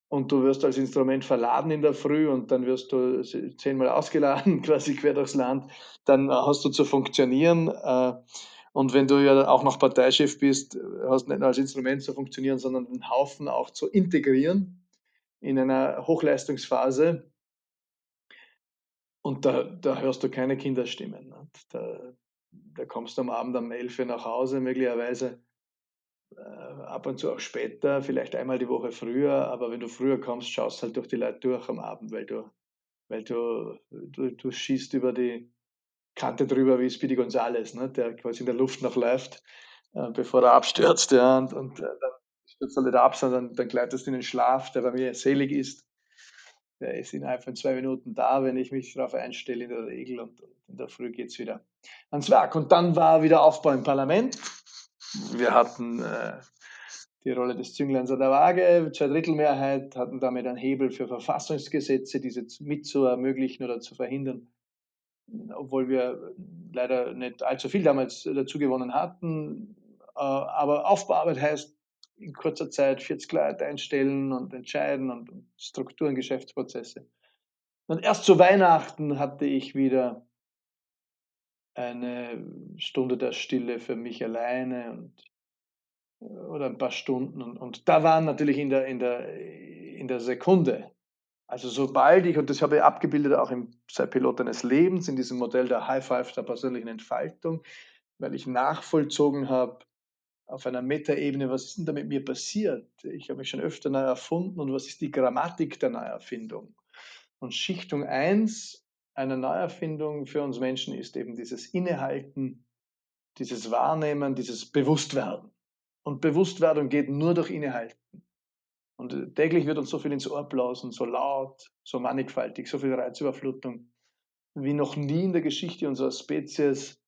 und du wirst als Instrument verladen in der Früh und dann wirst du zehnmal ausgeladen, quasi quer durchs Land, dann hast du zu funktionieren. Äh, und wenn du ja auch noch Parteichef bist, hast du nicht nur als Instrument zu funktionieren, sondern den Haufen auch zu integrieren in einer Hochleistungsphase. Und da, da hörst du keine Kinderstimmen. Da, da kommst du am Abend um 11 Uhr nach Hause, möglicherweise äh, ab und zu auch später, vielleicht einmal die Woche früher, aber wenn du früher kommst, schaust halt durch die Leute durch am Abend, weil du, weil du, du, du schießt über die Kante drüber wie Speedy Gonzales, ne, der quasi in der Luft noch läuft, äh, bevor er abstürzt, ja, und, und äh, dann stürzt er nicht ab, sondern dann gleitest du in den Schlaf, der bei mir selig ist. Der ist innerhalb von zwei Minuten da, wenn ich mich darauf einstelle in der Regel und, und in der Früh geht es wieder ans Werk. Und dann war wieder Aufbau im Parlament wir hatten äh, die Rolle des Züngleins an der Waage, Zweidrittelmehrheit, hatten damit einen Hebel für Verfassungsgesetze, diese mit zu ermöglichen oder zu verhindern, obwohl wir leider nicht allzu viel damals dazu gewonnen hatten. Äh, aber Aufbauarbeit heißt in kurzer Zeit 40 Leute einstellen und entscheiden und Strukturen, Geschäftsprozesse. Und erst zu Weihnachten hatte ich wieder eine Stunde der Stille für mich alleine und, oder ein paar Stunden. Und, und da waren natürlich in der, in, der, in der Sekunde, also sobald ich, und das habe ich abgebildet auch im Pilot eines Lebens, in diesem Modell der High Five der persönlichen Entfaltung, weil ich nachvollzogen habe auf einer Metaebene, was ist denn da mit mir passiert? Ich habe mich schon öfter neu erfunden und was ist die Grammatik der Neuerfindung? Und Schichtung 1 einer Neuerfindung für uns Menschen ist eben dieses Innehalten, dieses Wahrnehmen, dieses Bewusstwerden. Und Bewusstwerdung geht nur durch Innehalten. Und äh, täglich wird uns so viel ins Ohr blasen, so laut, so mannigfaltig, so viel Reizüberflutung, wie noch nie in der Geschichte unserer Spezies.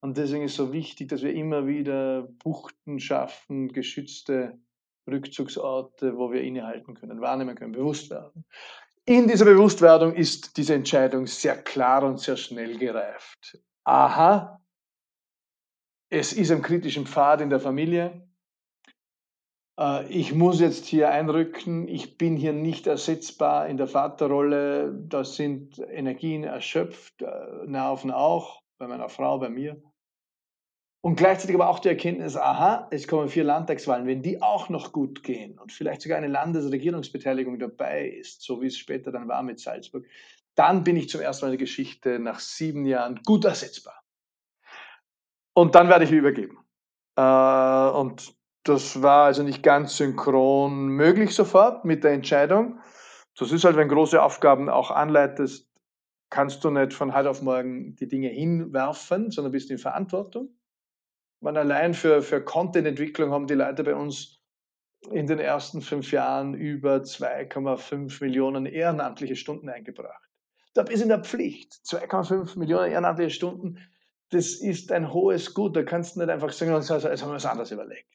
Und deswegen ist es so wichtig, dass wir immer wieder Buchten schaffen, geschützte Rückzugsorte, wo wir innehalten können, wahrnehmen können, bewusst werden. In dieser Bewusstwerdung ist diese Entscheidung sehr klar und sehr schnell gereift. Aha, es ist am kritischen Pfad in der Familie. Äh, ich muss jetzt hier einrücken. Ich bin hier nicht ersetzbar in der Vaterrolle. Da sind Energien erschöpft, äh, Nerven auch, bei meiner Frau, bei mir. Und gleichzeitig aber auch die Erkenntnis, aha, es kommen vier Landtagswahlen, wenn die auch noch gut gehen und vielleicht sogar eine Landesregierungsbeteiligung dabei ist, so wie es später dann war mit Salzburg, dann bin ich zum ersten Mal in der Geschichte nach sieben Jahren gut ersetzbar. Und dann werde ich übergeben. Äh, und das war also nicht ganz synchron möglich sofort mit der Entscheidung. Das ist halt, wenn große Aufgaben auch anleitest, kannst du nicht von heute auf morgen die Dinge hinwerfen, sondern bist in Verantwortung man allein für, für Content-Entwicklung haben die Leute bei uns in den ersten fünf Jahren über 2,5 Millionen ehrenamtliche Stunden eingebracht. Da bist du in der Pflicht. 2,5 Millionen ehrenamtliche Stunden, das ist ein hohes Gut. Da kannst du nicht einfach sagen, jetzt haben wir was anderes überlegt.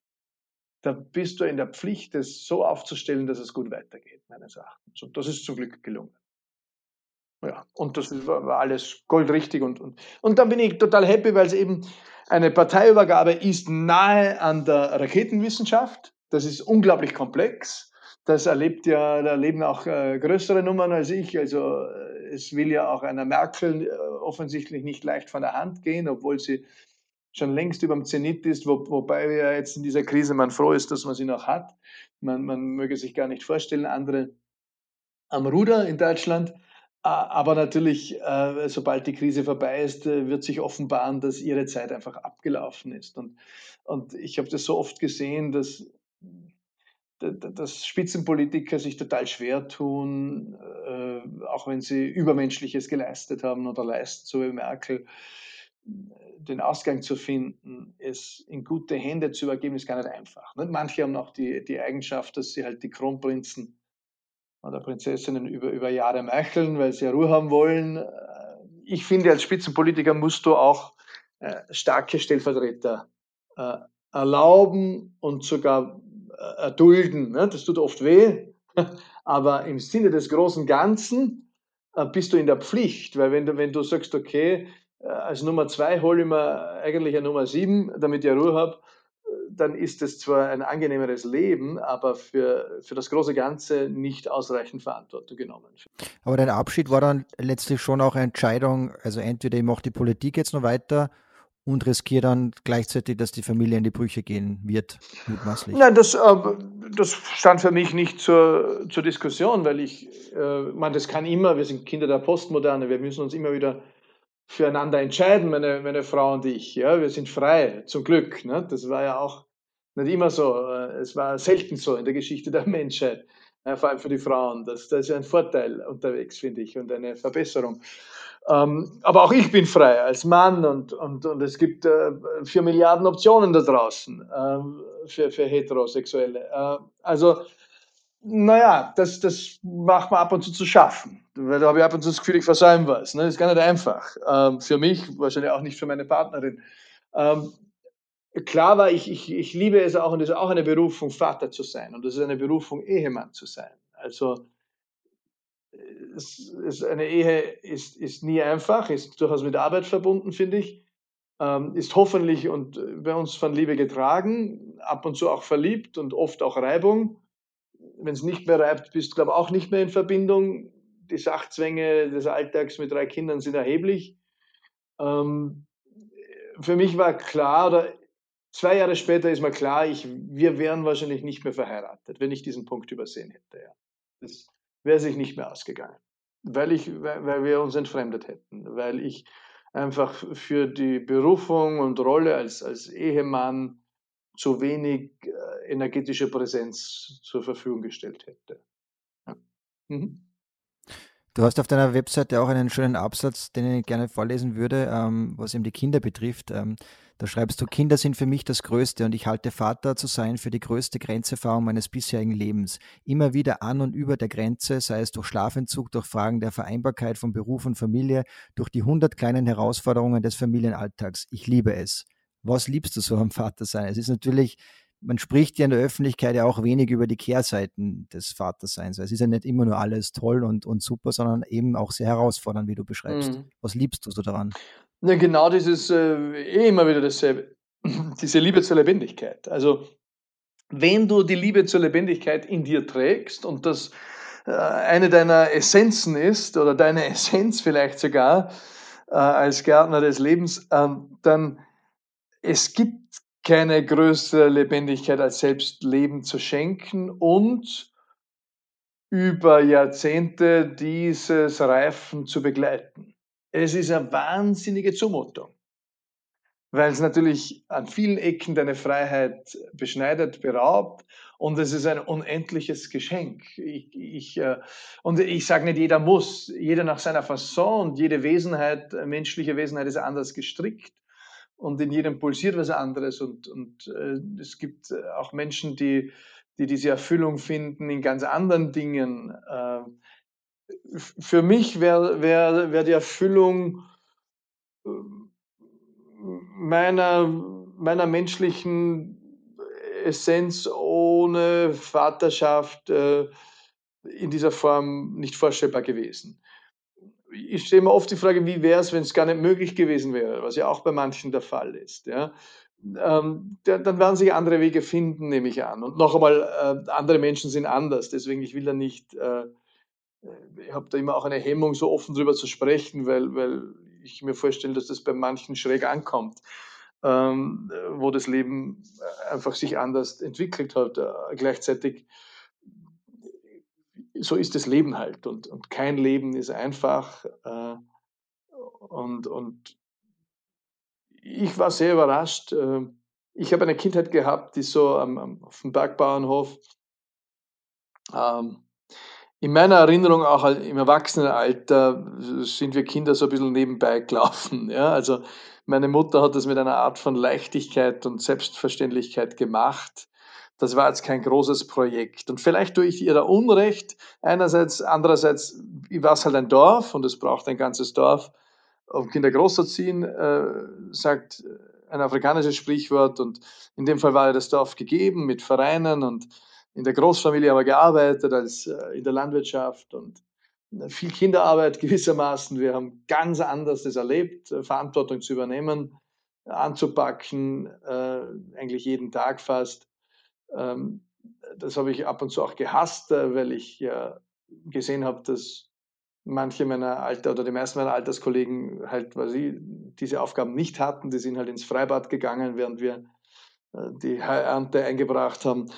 Da bist du in der Pflicht, das so aufzustellen, dass es gut weitergeht, meines Erachtens. Und das ist zum Glück gelungen. Ja, und das war alles goldrichtig. Und, und, und dann bin ich total happy, weil es eben eine Parteiübergabe ist nahe an der Raketenwissenschaft. Das ist unglaublich komplex. Das erlebt ja, da leben auch äh, größere Nummern als ich. Also äh, es will ja auch einer Merkel äh, offensichtlich nicht leicht von der Hand gehen, obwohl sie schon längst über dem Zenit ist, wo, wobei wir jetzt in dieser Krise man froh ist, dass man sie noch hat. Man, man möge sich gar nicht vorstellen, andere am Ruder in Deutschland. Aber natürlich, äh, sobald die Krise vorbei ist, äh, wird sich offenbaren, dass ihre Zeit einfach abgelaufen ist. Und, und ich habe das so oft gesehen, dass, dass Spitzenpolitiker sich total schwer tun, äh, auch wenn sie Übermenschliches geleistet haben oder leisten, so wie Merkel, den Ausgang zu finden, es in gute Hände zu übergeben, ist gar nicht einfach. Manche haben auch die, die Eigenschaft, dass sie halt die Kronprinzen oder Prinzessinnen über, über Jahre meicheln, weil sie ja Ruhe haben wollen. Äh, ich finde, als Spitzenpolitiker musst du auch äh, starke Stellvertreter äh, erlauben und sogar äh, erdulden. Ne? Das tut oft weh, aber im Sinne des großen Ganzen äh, bist du in der Pflicht, weil wenn du, wenn du sagst, okay, äh, als Nummer zwei hole ich mir eigentlich eine Nummer sieben, damit ich Ruhe habe, dann ist es zwar ein angenehmeres Leben, aber für, für das große Ganze nicht ausreichend Verantwortung genommen. Aber dein Abschied war dann letztlich schon auch eine Entscheidung, also entweder ich mache die Politik jetzt noch weiter und riskiere dann gleichzeitig, dass die Familie in die Brüche gehen wird, mutmaßlich. Nein, das, äh, das stand für mich nicht zur, zur Diskussion, weil ich, äh, man, das kann immer, wir sind Kinder der Postmoderne, wir müssen uns immer wieder füreinander entscheiden, meine, meine Frau und ich. Ja, wir sind frei, zum Glück. Ne? Das war ja auch nicht immer so. Äh, es war selten so in der Geschichte der Menschheit, äh, vor allem für die Frauen. Das, das ist ein Vorteil unterwegs, finde ich, und eine Verbesserung. Ähm, aber auch ich bin frei als Mann und, und, und es gibt äh, vier Milliarden Optionen da draußen äh, für, für Heterosexuelle. Also naja, das, das macht man ab und zu zu schaffen. Weil da habe ich ab und zu das Gefühl, ich versäume was. Ne? Das ist gar nicht einfach. Ähm, für mich, wahrscheinlich auch nicht für meine Partnerin. Klar war, ich, ich, ich liebe es auch und es ist auch eine Berufung, Vater zu sein. Und es ist eine Berufung, Ehemann zu sein. Also es, es, eine Ehe ist, ist nie einfach, ist durchaus mit Arbeit verbunden, finde ich. Ähm, ist hoffentlich und bei uns von Liebe getragen, ab und zu auch verliebt und oft auch Reibung wenn es nicht mehr reibt, bist du, glaube ich, auch nicht mehr in Verbindung. Die Sachzwänge des Alltags mit drei Kindern sind erheblich. Ähm, für mich war klar, oder zwei Jahre später ist mir klar, ich, wir wären wahrscheinlich nicht mehr verheiratet, wenn ich diesen Punkt übersehen hätte. Ja. Das wäre sich nicht mehr ausgegangen, weil, ich, weil, weil wir uns entfremdet hätten, weil ich einfach für die Berufung und Rolle als, als Ehemann zu wenig äh, energetische Präsenz zur Verfügung gestellt hätte. Ja. Mhm. Du hast auf deiner Webseite auch einen schönen Absatz, den ich gerne vorlesen würde, ähm, was eben die Kinder betrifft. Ähm, da schreibst du, Kinder sind für mich das Größte und ich halte Vater zu sein für die größte Grenzerfahrung meines bisherigen Lebens. Immer wieder an und über der Grenze, sei es durch Schlafentzug, durch Fragen der Vereinbarkeit von Beruf und Familie, durch die hundert kleinen Herausforderungen des Familienalltags. Ich liebe es. Was liebst du so am Vater sein? Es ist natürlich man spricht ja in der Öffentlichkeit ja auch wenig über die Kehrseiten des Vaterseins. Es ist ja nicht immer nur alles toll und, und super, sondern eben auch sehr herausfordernd, wie du beschreibst. Mhm. Was liebst du so daran? Na, genau dieses, äh, eh immer wieder dasselbe, diese Liebe zur Lebendigkeit. Also, wenn du die Liebe zur Lebendigkeit in dir trägst und das äh, eine deiner Essenzen ist oder deine Essenz vielleicht sogar äh, als Gärtner des Lebens, ähm, dann es gibt keine größere Lebendigkeit als selbst Leben zu schenken und über Jahrzehnte dieses Reifen zu begleiten. Es ist eine wahnsinnige Zumutung, weil es natürlich an vielen Ecken deine Freiheit beschneidet, beraubt und es ist ein unendliches Geschenk. Ich, ich, äh, und ich sage nicht, jeder muss, jeder nach seiner Fasson und jede Wesenheit, menschliche Wesenheit ist anders gestrickt und in jedem pulsiert was anderes. Und, und äh, es gibt äh, auch Menschen, die, die diese Erfüllung finden in ganz anderen Dingen. Für mich wäre wär, wär die Erfüllung äh, meiner, meiner menschlichen Essenz ohne Vaterschaft äh, in dieser Form nicht vorstellbar gewesen ich stelle mir oft die Frage, wie wäre es, wenn es gar nicht möglich gewesen wäre, was ja auch bei manchen der Fall ist. Ja? Ähm, dann werden sich andere Wege finden, nehme ich an. Und noch einmal, äh, andere Menschen sind anders. Deswegen, ich will da nicht, äh, ich habe da immer auch eine Hemmung, so offen drüber zu sprechen, weil, weil ich mir vorstelle, dass das bei manchen schräg ankommt, ähm, wo das Leben einfach sich anders entwickelt hat. Äh, gleichzeitig so ist das Leben halt und, und kein Leben ist einfach. Äh, und, und ich war sehr überrascht. Äh, ich habe eine Kindheit gehabt, die so am, am, auf dem Bergbauernhof, ähm, in meiner Erinnerung auch im Erwachsenenalter sind wir Kinder so ein bisschen nebenbei gelaufen. Ja? Also meine Mutter hat das mit einer Art von Leichtigkeit und Selbstverständlichkeit gemacht das war jetzt kein großes Projekt. Und vielleicht tue ich ihr da Unrecht. Einerseits, andererseits war es halt ein Dorf und es braucht ein ganzes Dorf, um Kinder großzuziehen, äh, sagt ein afrikanisches Sprichwort. Und in dem Fall war ja das Dorf gegeben mit Vereinen und in der Großfamilie haben wir gearbeitet als äh, in der Landwirtschaft und viel Kinderarbeit gewissermaßen. Wir haben ganz anders das erlebt, äh, Verantwortung zu übernehmen, anzupacken, äh, eigentlich jeden Tag fast. Ähm, das habe ich ab und zu auch gehasst, äh, weil ich gesehen habe, dass manche meiner Alter oder die meisten meiner Alterskollegen halt, weil sie diese Aufgaben nicht hatten, die sind halt ins Freibad gegangen, während wir äh, die Ernte eingebracht haben.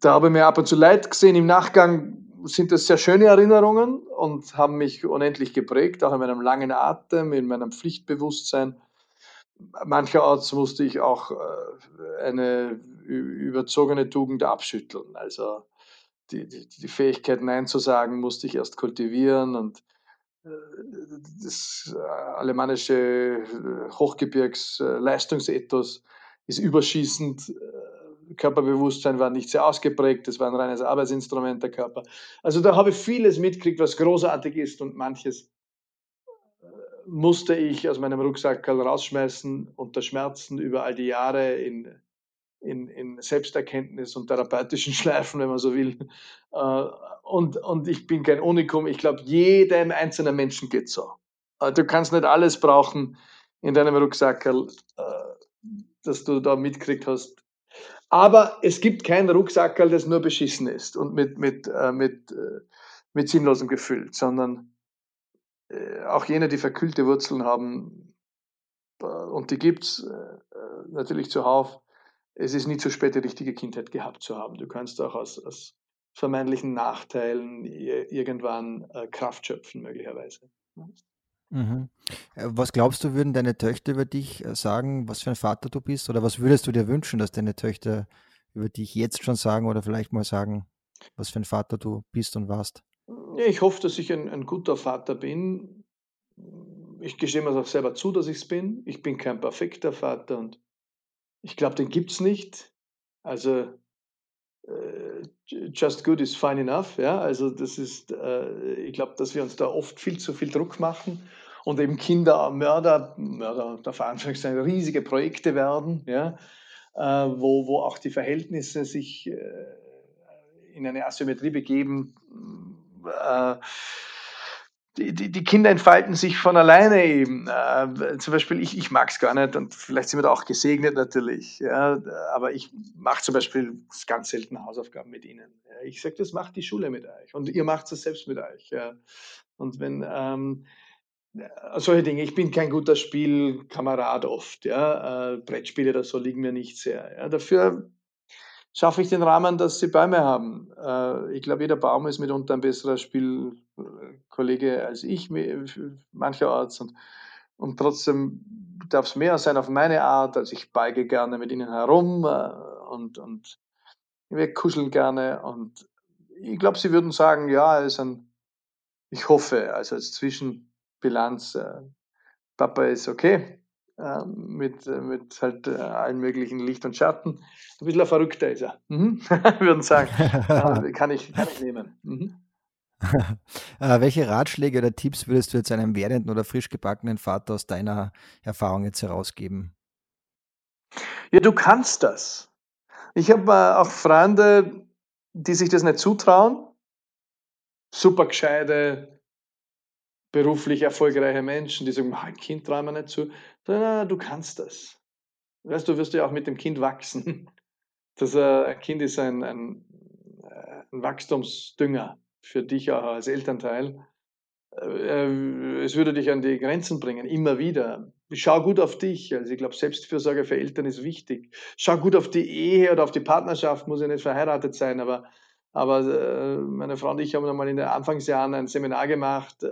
Da habe ich mir ab und zu leid gesehen. Im Nachgang sind das sehr schöne Erinnerungen und haben mich unendlich geprägt, auch in meinem langen Atem, in meinem Pflichtbewusstsein. Mancherorts musste ich auch äh, eine überzogene Tugend abschütteln. Also die, die, die Fähigkeit, Nein zu sagen, musste ich erst kultivieren und äh, das äh, alemannische Hochgebirgsleistungsethos ist überschießend. Körperbewusstsein war nicht sehr ausgeprägt, das war ein reines Arbeitsinstrument der Körper. Also da habe ich vieles mitgekriegt, was großartig ist und manches musste ich aus meinem Rucksack rausschmeißen unter Schmerzen über all die Jahre in in, in Selbsterkenntnis und therapeutischen Schleifen, wenn man so will. Äh, und, und ich bin kein Unikum. Ich glaube, jedem einzelnen Menschen geht so. Äh, du kannst nicht alles brauchen in deinem Rucksack, äh, das du da mitkriegt hast. Aber es gibt kein Rucksackerl, das nur beschissen ist und mit, mit, mit, mit Sinnlosem gefüllt, sondern auch jene, die verkühlte Wurzeln haben, und die gibt es natürlich zuhauf, es ist nie zu spät, die richtige Kindheit gehabt zu haben. Du kannst auch aus, aus vermeintlichen Nachteilen irgendwann äh, Kraft schöpfen, möglicherweise. Mhm. Äh, was glaubst du, würden deine Töchter über dich äh, sagen, was für ein Vater du bist? Oder was würdest du dir wünschen, dass deine Töchter über dich jetzt schon sagen oder vielleicht mal sagen, was für ein Vater du bist und warst? Ja, ich hoffe, dass ich ein, ein guter Vater bin. Ich gestehe mir auch selber zu, dass ich es bin. Ich bin kein perfekter Vater und ich glaube, den gibt es nicht. Also äh, just good is fine enough. Ja? Also das ist, äh, ich glaube, dass wir uns da oft viel zu viel Druck machen und eben Kinder Mörder, unter Anführungszeichen, riesige Projekte werden, ja? Äh, wo, wo auch die Verhältnisse sich äh, in eine Asymmetrie begeben. Äh, die, die, die, Kinder entfalten sich von alleine eben. Äh, zum Beispiel, ich, ich mag es gar nicht und vielleicht sind wir da auch gesegnet natürlich. Ja, aber ich mache zum Beispiel ganz selten Hausaufgaben mit ihnen. Ich sage, das macht die Schule mit euch und ihr macht es selbst mit euch. Ja. Und wenn ähm, solche Dinge, ich bin kein guter Spielkamerad oft. Ja. Äh, Brettspiele oder so liegen mir nicht sehr. Ja. Dafür schaffe ich den Rahmen, dass sie Bäume haben. Äh, ich glaube, jeder Baum ist mitunter ein besserer Spielkollege als ich, mancherorts. Und, und trotzdem darf es mehr sein auf meine Art. Also ich beige gerne mit ihnen herum äh, und, und wir kuscheln gerne. Und ich glaube, sie würden sagen, ja, ist ein, ich hoffe, also als Zwischenbilanz, äh, Papa ist okay. Ähm, mit, äh, mit halt äh, allen möglichen Licht und Schatten. Ein bisschen ein verrückter ist er, mhm. würden sagen. kann, ich, kann ich nehmen. Mhm. welche Ratschläge oder Tipps würdest du jetzt einem werdenden oder frisch gebackenen Vater aus deiner Erfahrung jetzt herausgeben? Ja, du kannst das. Ich habe auch Freunde, die sich das nicht zutrauen. Super gescheite, beruflich erfolgreiche Menschen, die sagen, ein Kind trauen wir nicht zu. Sondern du kannst das. Weißt du, wirst ja auch mit dem Kind wachsen. Das äh, ein Kind ist ein, ein, äh, ein Wachstumsdünger für dich auch als Elternteil. Äh, es würde dich an die Grenzen bringen, immer wieder. Schau gut auf dich. Also ich glaube, Selbstfürsorge für Eltern ist wichtig. Schau gut auf die Ehe oder auf die Partnerschaft, muss ja nicht verheiratet sein, aber, aber meine Frau und ich haben einmal in den Anfangsjahren ein Seminar gemacht,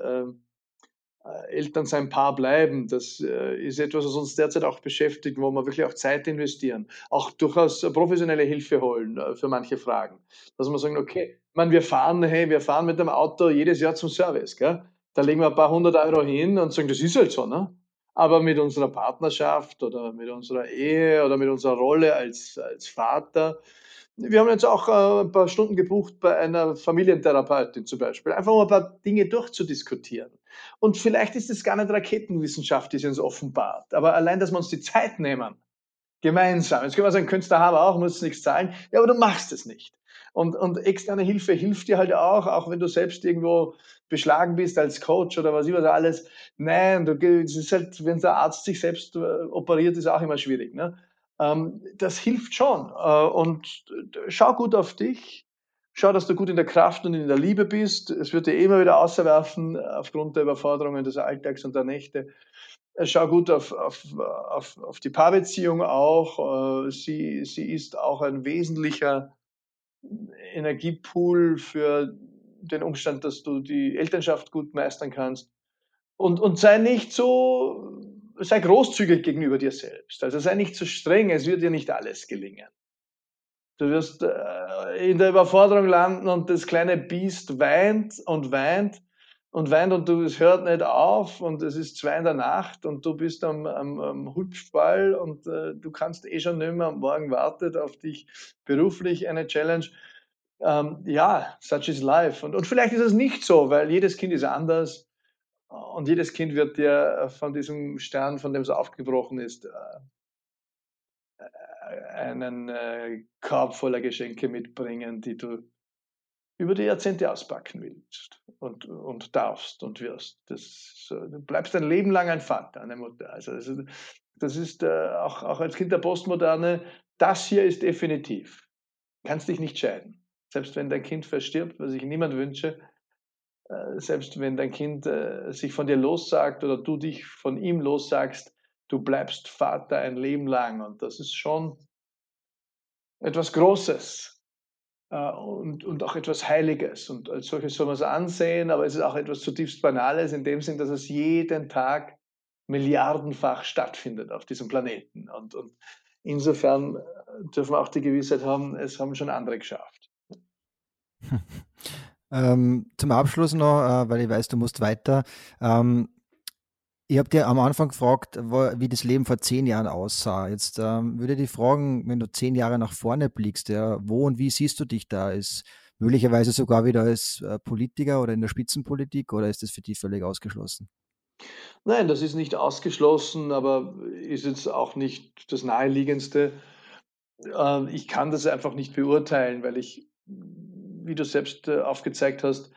äh, Eltern sein Paar bleiben. Das äh, ist etwas, was uns derzeit auch beschäftigt, wo wir wirklich auch Zeit investieren, auch durchaus professionelle Hilfe holen äh, für manche Fragen. Dass wir sagen, okay, meine, wir fahren, hey, wir fahren mit dem Auto jedes Jahr zum Service, gell? Da legen wir ein paar hundert Euro hin und sagen, das ist halt so, ne? Aber mit unserer Partnerschaft oder mit unserer Ehe oder mit unserer Rolle als, als Vater, wir haben jetzt auch ein paar Stunden gebucht bei einer Familientherapeutin zum Beispiel, einfach um ein paar Dinge durchzudiskutieren. Und vielleicht ist es gar nicht Raketenwissenschaft, die sie uns offenbart, aber allein, dass wir uns die Zeit nehmen, gemeinsam. Jetzt können wir sagen, Künstler haben auch, musst nichts zahlen. Ja, aber du machst es nicht. Und, und externe Hilfe hilft dir halt auch, auch wenn du selbst irgendwo beschlagen bist als Coach oder was immer da alles. Nein, du, es ist halt, wenn der Arzt sich selbst äh, operiert, ist auch immer schwierig. Ne? Ähm, das hilft schon. Äh, und schau gut auf dich. Schau, dass du gut in der Kraft und in der Liebe bist. Es wird dir immer wieder außerwerfen aufgrund der Überforderungen des Alltags und der Nächte. Äh, schau gut auf, auf, auf, auf die Paarbeziehung auch. Äh, sie, sie ist auch ein wesentlicher Energiepool für den Umstand, dass du die Elternschaft gut meistern kannst. Und, und sei nicht so, sei großzügig gegenüber dir selbst. Also sei nicht zu streng, es wird dir nicht alles gelingen. Du wirst äh, in der Überforderung landen und das kleine Biest weint und weint und weint und du, es hört nicht auf und es ist zwei in der Nacht und du bist am, am, am Hüpfball und äh, du kannst eh schon nicht mehr, morgen wartet auf dich beruflich eine Challenge. Ähm, ja, such is life. Und, und vielleicht ist es nicht so, weil jedes Kind ist anders und jedes Kind wird dir von diesem Stern, von dem es aufgebrochen ist, äh, einen äh, Korb voller Geschenke mitbringen, die du über die Jahrzehnte auspacken willst und, und darfst und wirst. Das, du bleibst dein Leben lang ein Vater, eine Mutter. Also das ist, das ist äh, auch, auch als Kind der Postmoderne, das hier ist definitiv. Kannst dich nicht scheiden. Selbst wenn dein Kind verstirbt, was ich niemand wünsche, äh, selbst wenn dein Kind äh, sich von dir lossagt oder du dich von ihm lossagst, du bleibst Vater ein Leben lang. Und das ist schon etwas Großes. äh, und, und auch etwas Heiliges. Und als solches soll man es ansehen, aber es ist auch etwas zutiefst Banales in dem Sinn, dass es jeden Tag milliardenfach stattfindet auf diesem Planeten. Und, und insofern äh, dürfen wir auch die Gewissheit haben, es haben schon andere geschafft. Ähm, zum Abschluss noch, äh, weil ich weiß, du musst weiter. Ähm, ich habe dir am Anfang gefragt, wie das Leben vor zehn Jahren aussah. Jetzt ähm, würde ich dich fragen, wenn du zehn Jahre nach vorne blickst, ja, wo und wie siehst du dich da? Ist möglicherweise sogar wieder als äh, Politiker oder in der Spitzenpolitik oder ist das für dich völlig ausgeschlossen? Nein, das ist nicht ausgeschlossen, aber ist jetzt auch nicht das Naheliegendste. Ähm, ich kann das einfach nicht beurteilen, weil ich, wie du selbst äh, aufgezeigt hast,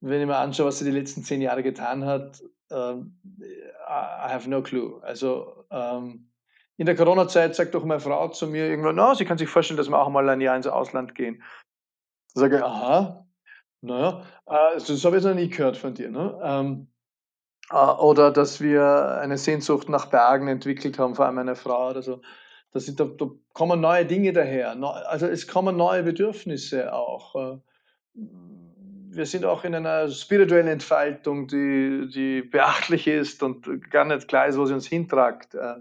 wenn ich mir anschaue, was sie die letzten zehn Jahre getan hat, ähm, I have no clue. Also ähm, in der Corona-Zeit sagt doch meine Frau zu mir irgendwann, no, sie kann sich vorstellen, dass wir auch mal ein Jahr ins Ausland gehen. Da sage ich, aha, naja, äh, das habe ich noch nie gehört von dir. Ne? Ähm, äh, oder dass wir eine Sehnsucht nach Bergen entwickelt haben, vor allem meine Frau oder so. Das sind, da, da kommen neue Dinge daher. Also es kommen neue Bedürfnisse auch. Äh, wir sind auch in einer spirituellen Entfaltung, die, die beachtlich ist und gar nicht klar ist, wo sie uns hintragt. Äh,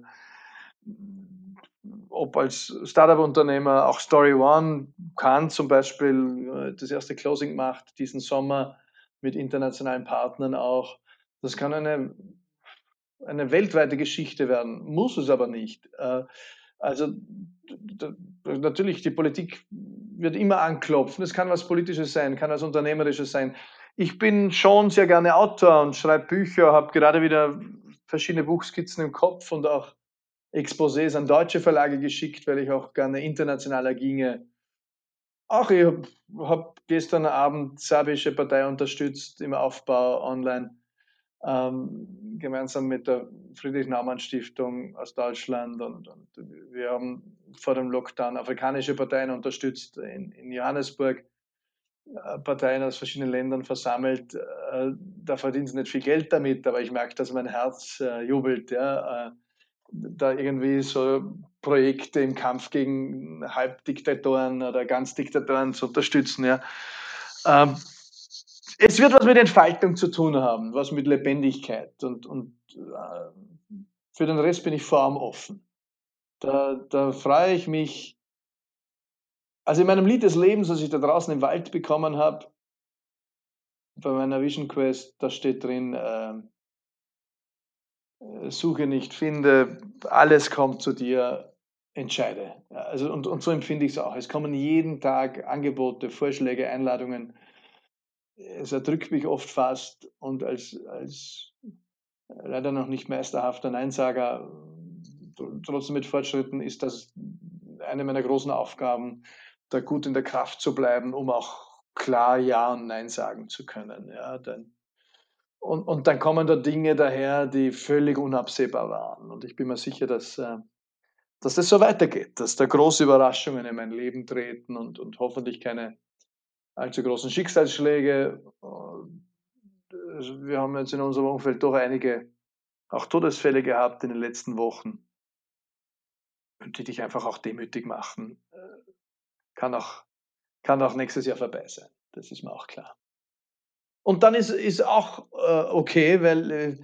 ob als Startup-Unternehmer, auch Story One kann zum Beispiel das erste Closing macht diesen Sommer mit internationalen Partnern auch. Das kann eine, eine weltweite Geschichte werden, muss es aber nicht. Also natürlich, die Politik wird immer anklopfen. Es kann was Politisches sein, kann was Unternehmerisches sein. Ich bin schon sehr gerne Autor und schreibe Bücher, habe gerade wieder verschiedene Buchskizzen im Kopf und auch Exposés an deutsche Verlage geschickt, weil ich auch gerne internationaler ginge. Auch ich habe hab gestern Abend serbische Partei unterstützt im Aufbau online ähm, gemeinsam mit der Friedrich-Naumann-Stiftung aus Deutschland. Und, und, wir haben vor dem Lockdown afrikanische Parteien unterstützt in, in Johannesburg. Äh, Parteien aus verschiedenen Ländern versammelt. Äh, da verdient sie nicht viel Geld damit, aber ich merke, dass mein Herz äh, jubelt. Ja, da irgendwie so Projekte im Kampf gegen Halbdiktatoren oder Ganzdiktatoren zu unterstützen. Ja. Ähm, es wird was mit Entfaltung zu tun haben, was mit Lebendigkeit. Und, und äh, für den Rest bin ich vor allem offen. Da, da freue ich mich. Also in meinem Lied des Lebens, das ich da draußen im Wald bekommen habe, bei meiner Vision Quest, da steht drin, äh, suche nicht, finde, alles kommt zu dir, entscheide. Also, und, und so empfinde ich es auch. Es kommen jeden Tag Angebote, Vorschläge, Einladungen es erdrückt mich oft fast und als, als leider noch nicht meisterhafter Neinsager, trotzdem mit Fortschritten, ist das eine meiner großen Aufgaben, da gut in der Kraft zu bleiben, um auch klar Ja und Nein sagen zu können. Ja, denn, und, und dann kommen da Dinge daher, die völlig unabsehbar waren. Und ich bin mir sicher, dass, äh, dass das so weitergeht, dass da große Überraschungen in mein Leben treten und, und hoffentlich keine allzu großen Schicksalsschläge. Wir haben jetzt in unserem Umfeld doch einige auch Todesfälle gehabt in den letzten Wochen, die dich einfach auch demütig machen. Kann auch, kann auch nächstes Jahr vorbei sein. Das ist mir auch klar. Und dann ist, ist auch äh, okay, weil äh,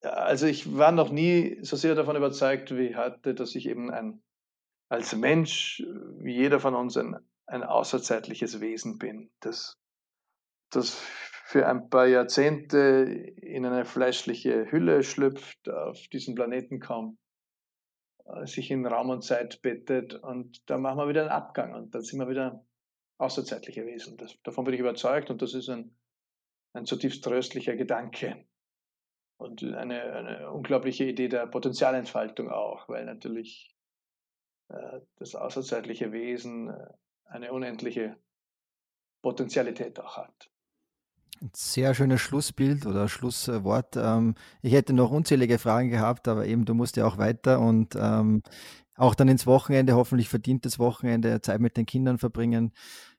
also ich war noch nie so sehr davon überzeugt wie heute, dass ich eben ein, als Mensch, wie jeder von uns, ein ein außerzeitliches Wesen bin, das, das für ein paar Jahrzehnte in eine fleischliche Hülle schlüpft, auf diesen Planeten kommt, äh, sich in Raum und Zeit bettet und da machen wir wieder einen Abgang und dann sind wir wieder außerzeitliche Wesen. Das, davon bin ich überzeugt und das ist ein, ein zutiefst tröstlicher Gedanke und eine, eine unglaubliche Idee der Potenzialentfaltung auch, weil natürlich äh, das außerzeitliche Wesen äh, eine unendliche Potenzialität auch hat. Ein sehr schönes Schlussbild oder Schlusswort. Ähm, ich hätte noch unzählige Fragen gehabt, aber eben du musst ja auch weiter und ähm, auch dann ins Wochenende, hoffentlich verdientes Wochenende, Zeit mit den Kindern verbringen.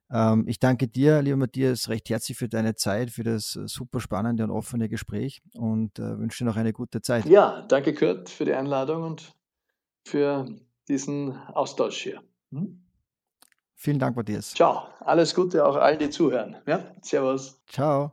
Ähm, ich danke dir, lieber Matthias, recht herzlich für deine Zeit, für das super spannende und offene Gespräch und äh, wünsche dir noch eine gute Zeit. Ja, danke Kurt für die Einladung und für diesen Austausch hier. Hm? Vielen Dank, Matthias. Ciao. Alles Gute auch allen, die zuhören. Ja, servus. Ciao.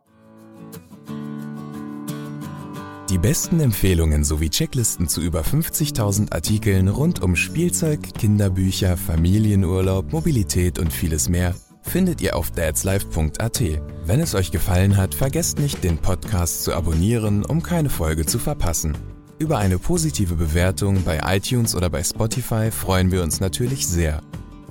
Die besten Empfehlungen sowie Checklisten zu über 50.000 Artikeln rund um Spielzeug, Kinderbücher, Familienurlaub, Mobilität und vieles mehr findet ihr auf dadslife.at. Wenn es euch gefallen hat, vergesst nicht, den Podcast zu abonnieren, um keine Folge zu verpassen. Über eine positive Bewertung bei iTunes oder bei Spotify freuen wir uns natürlich sehr.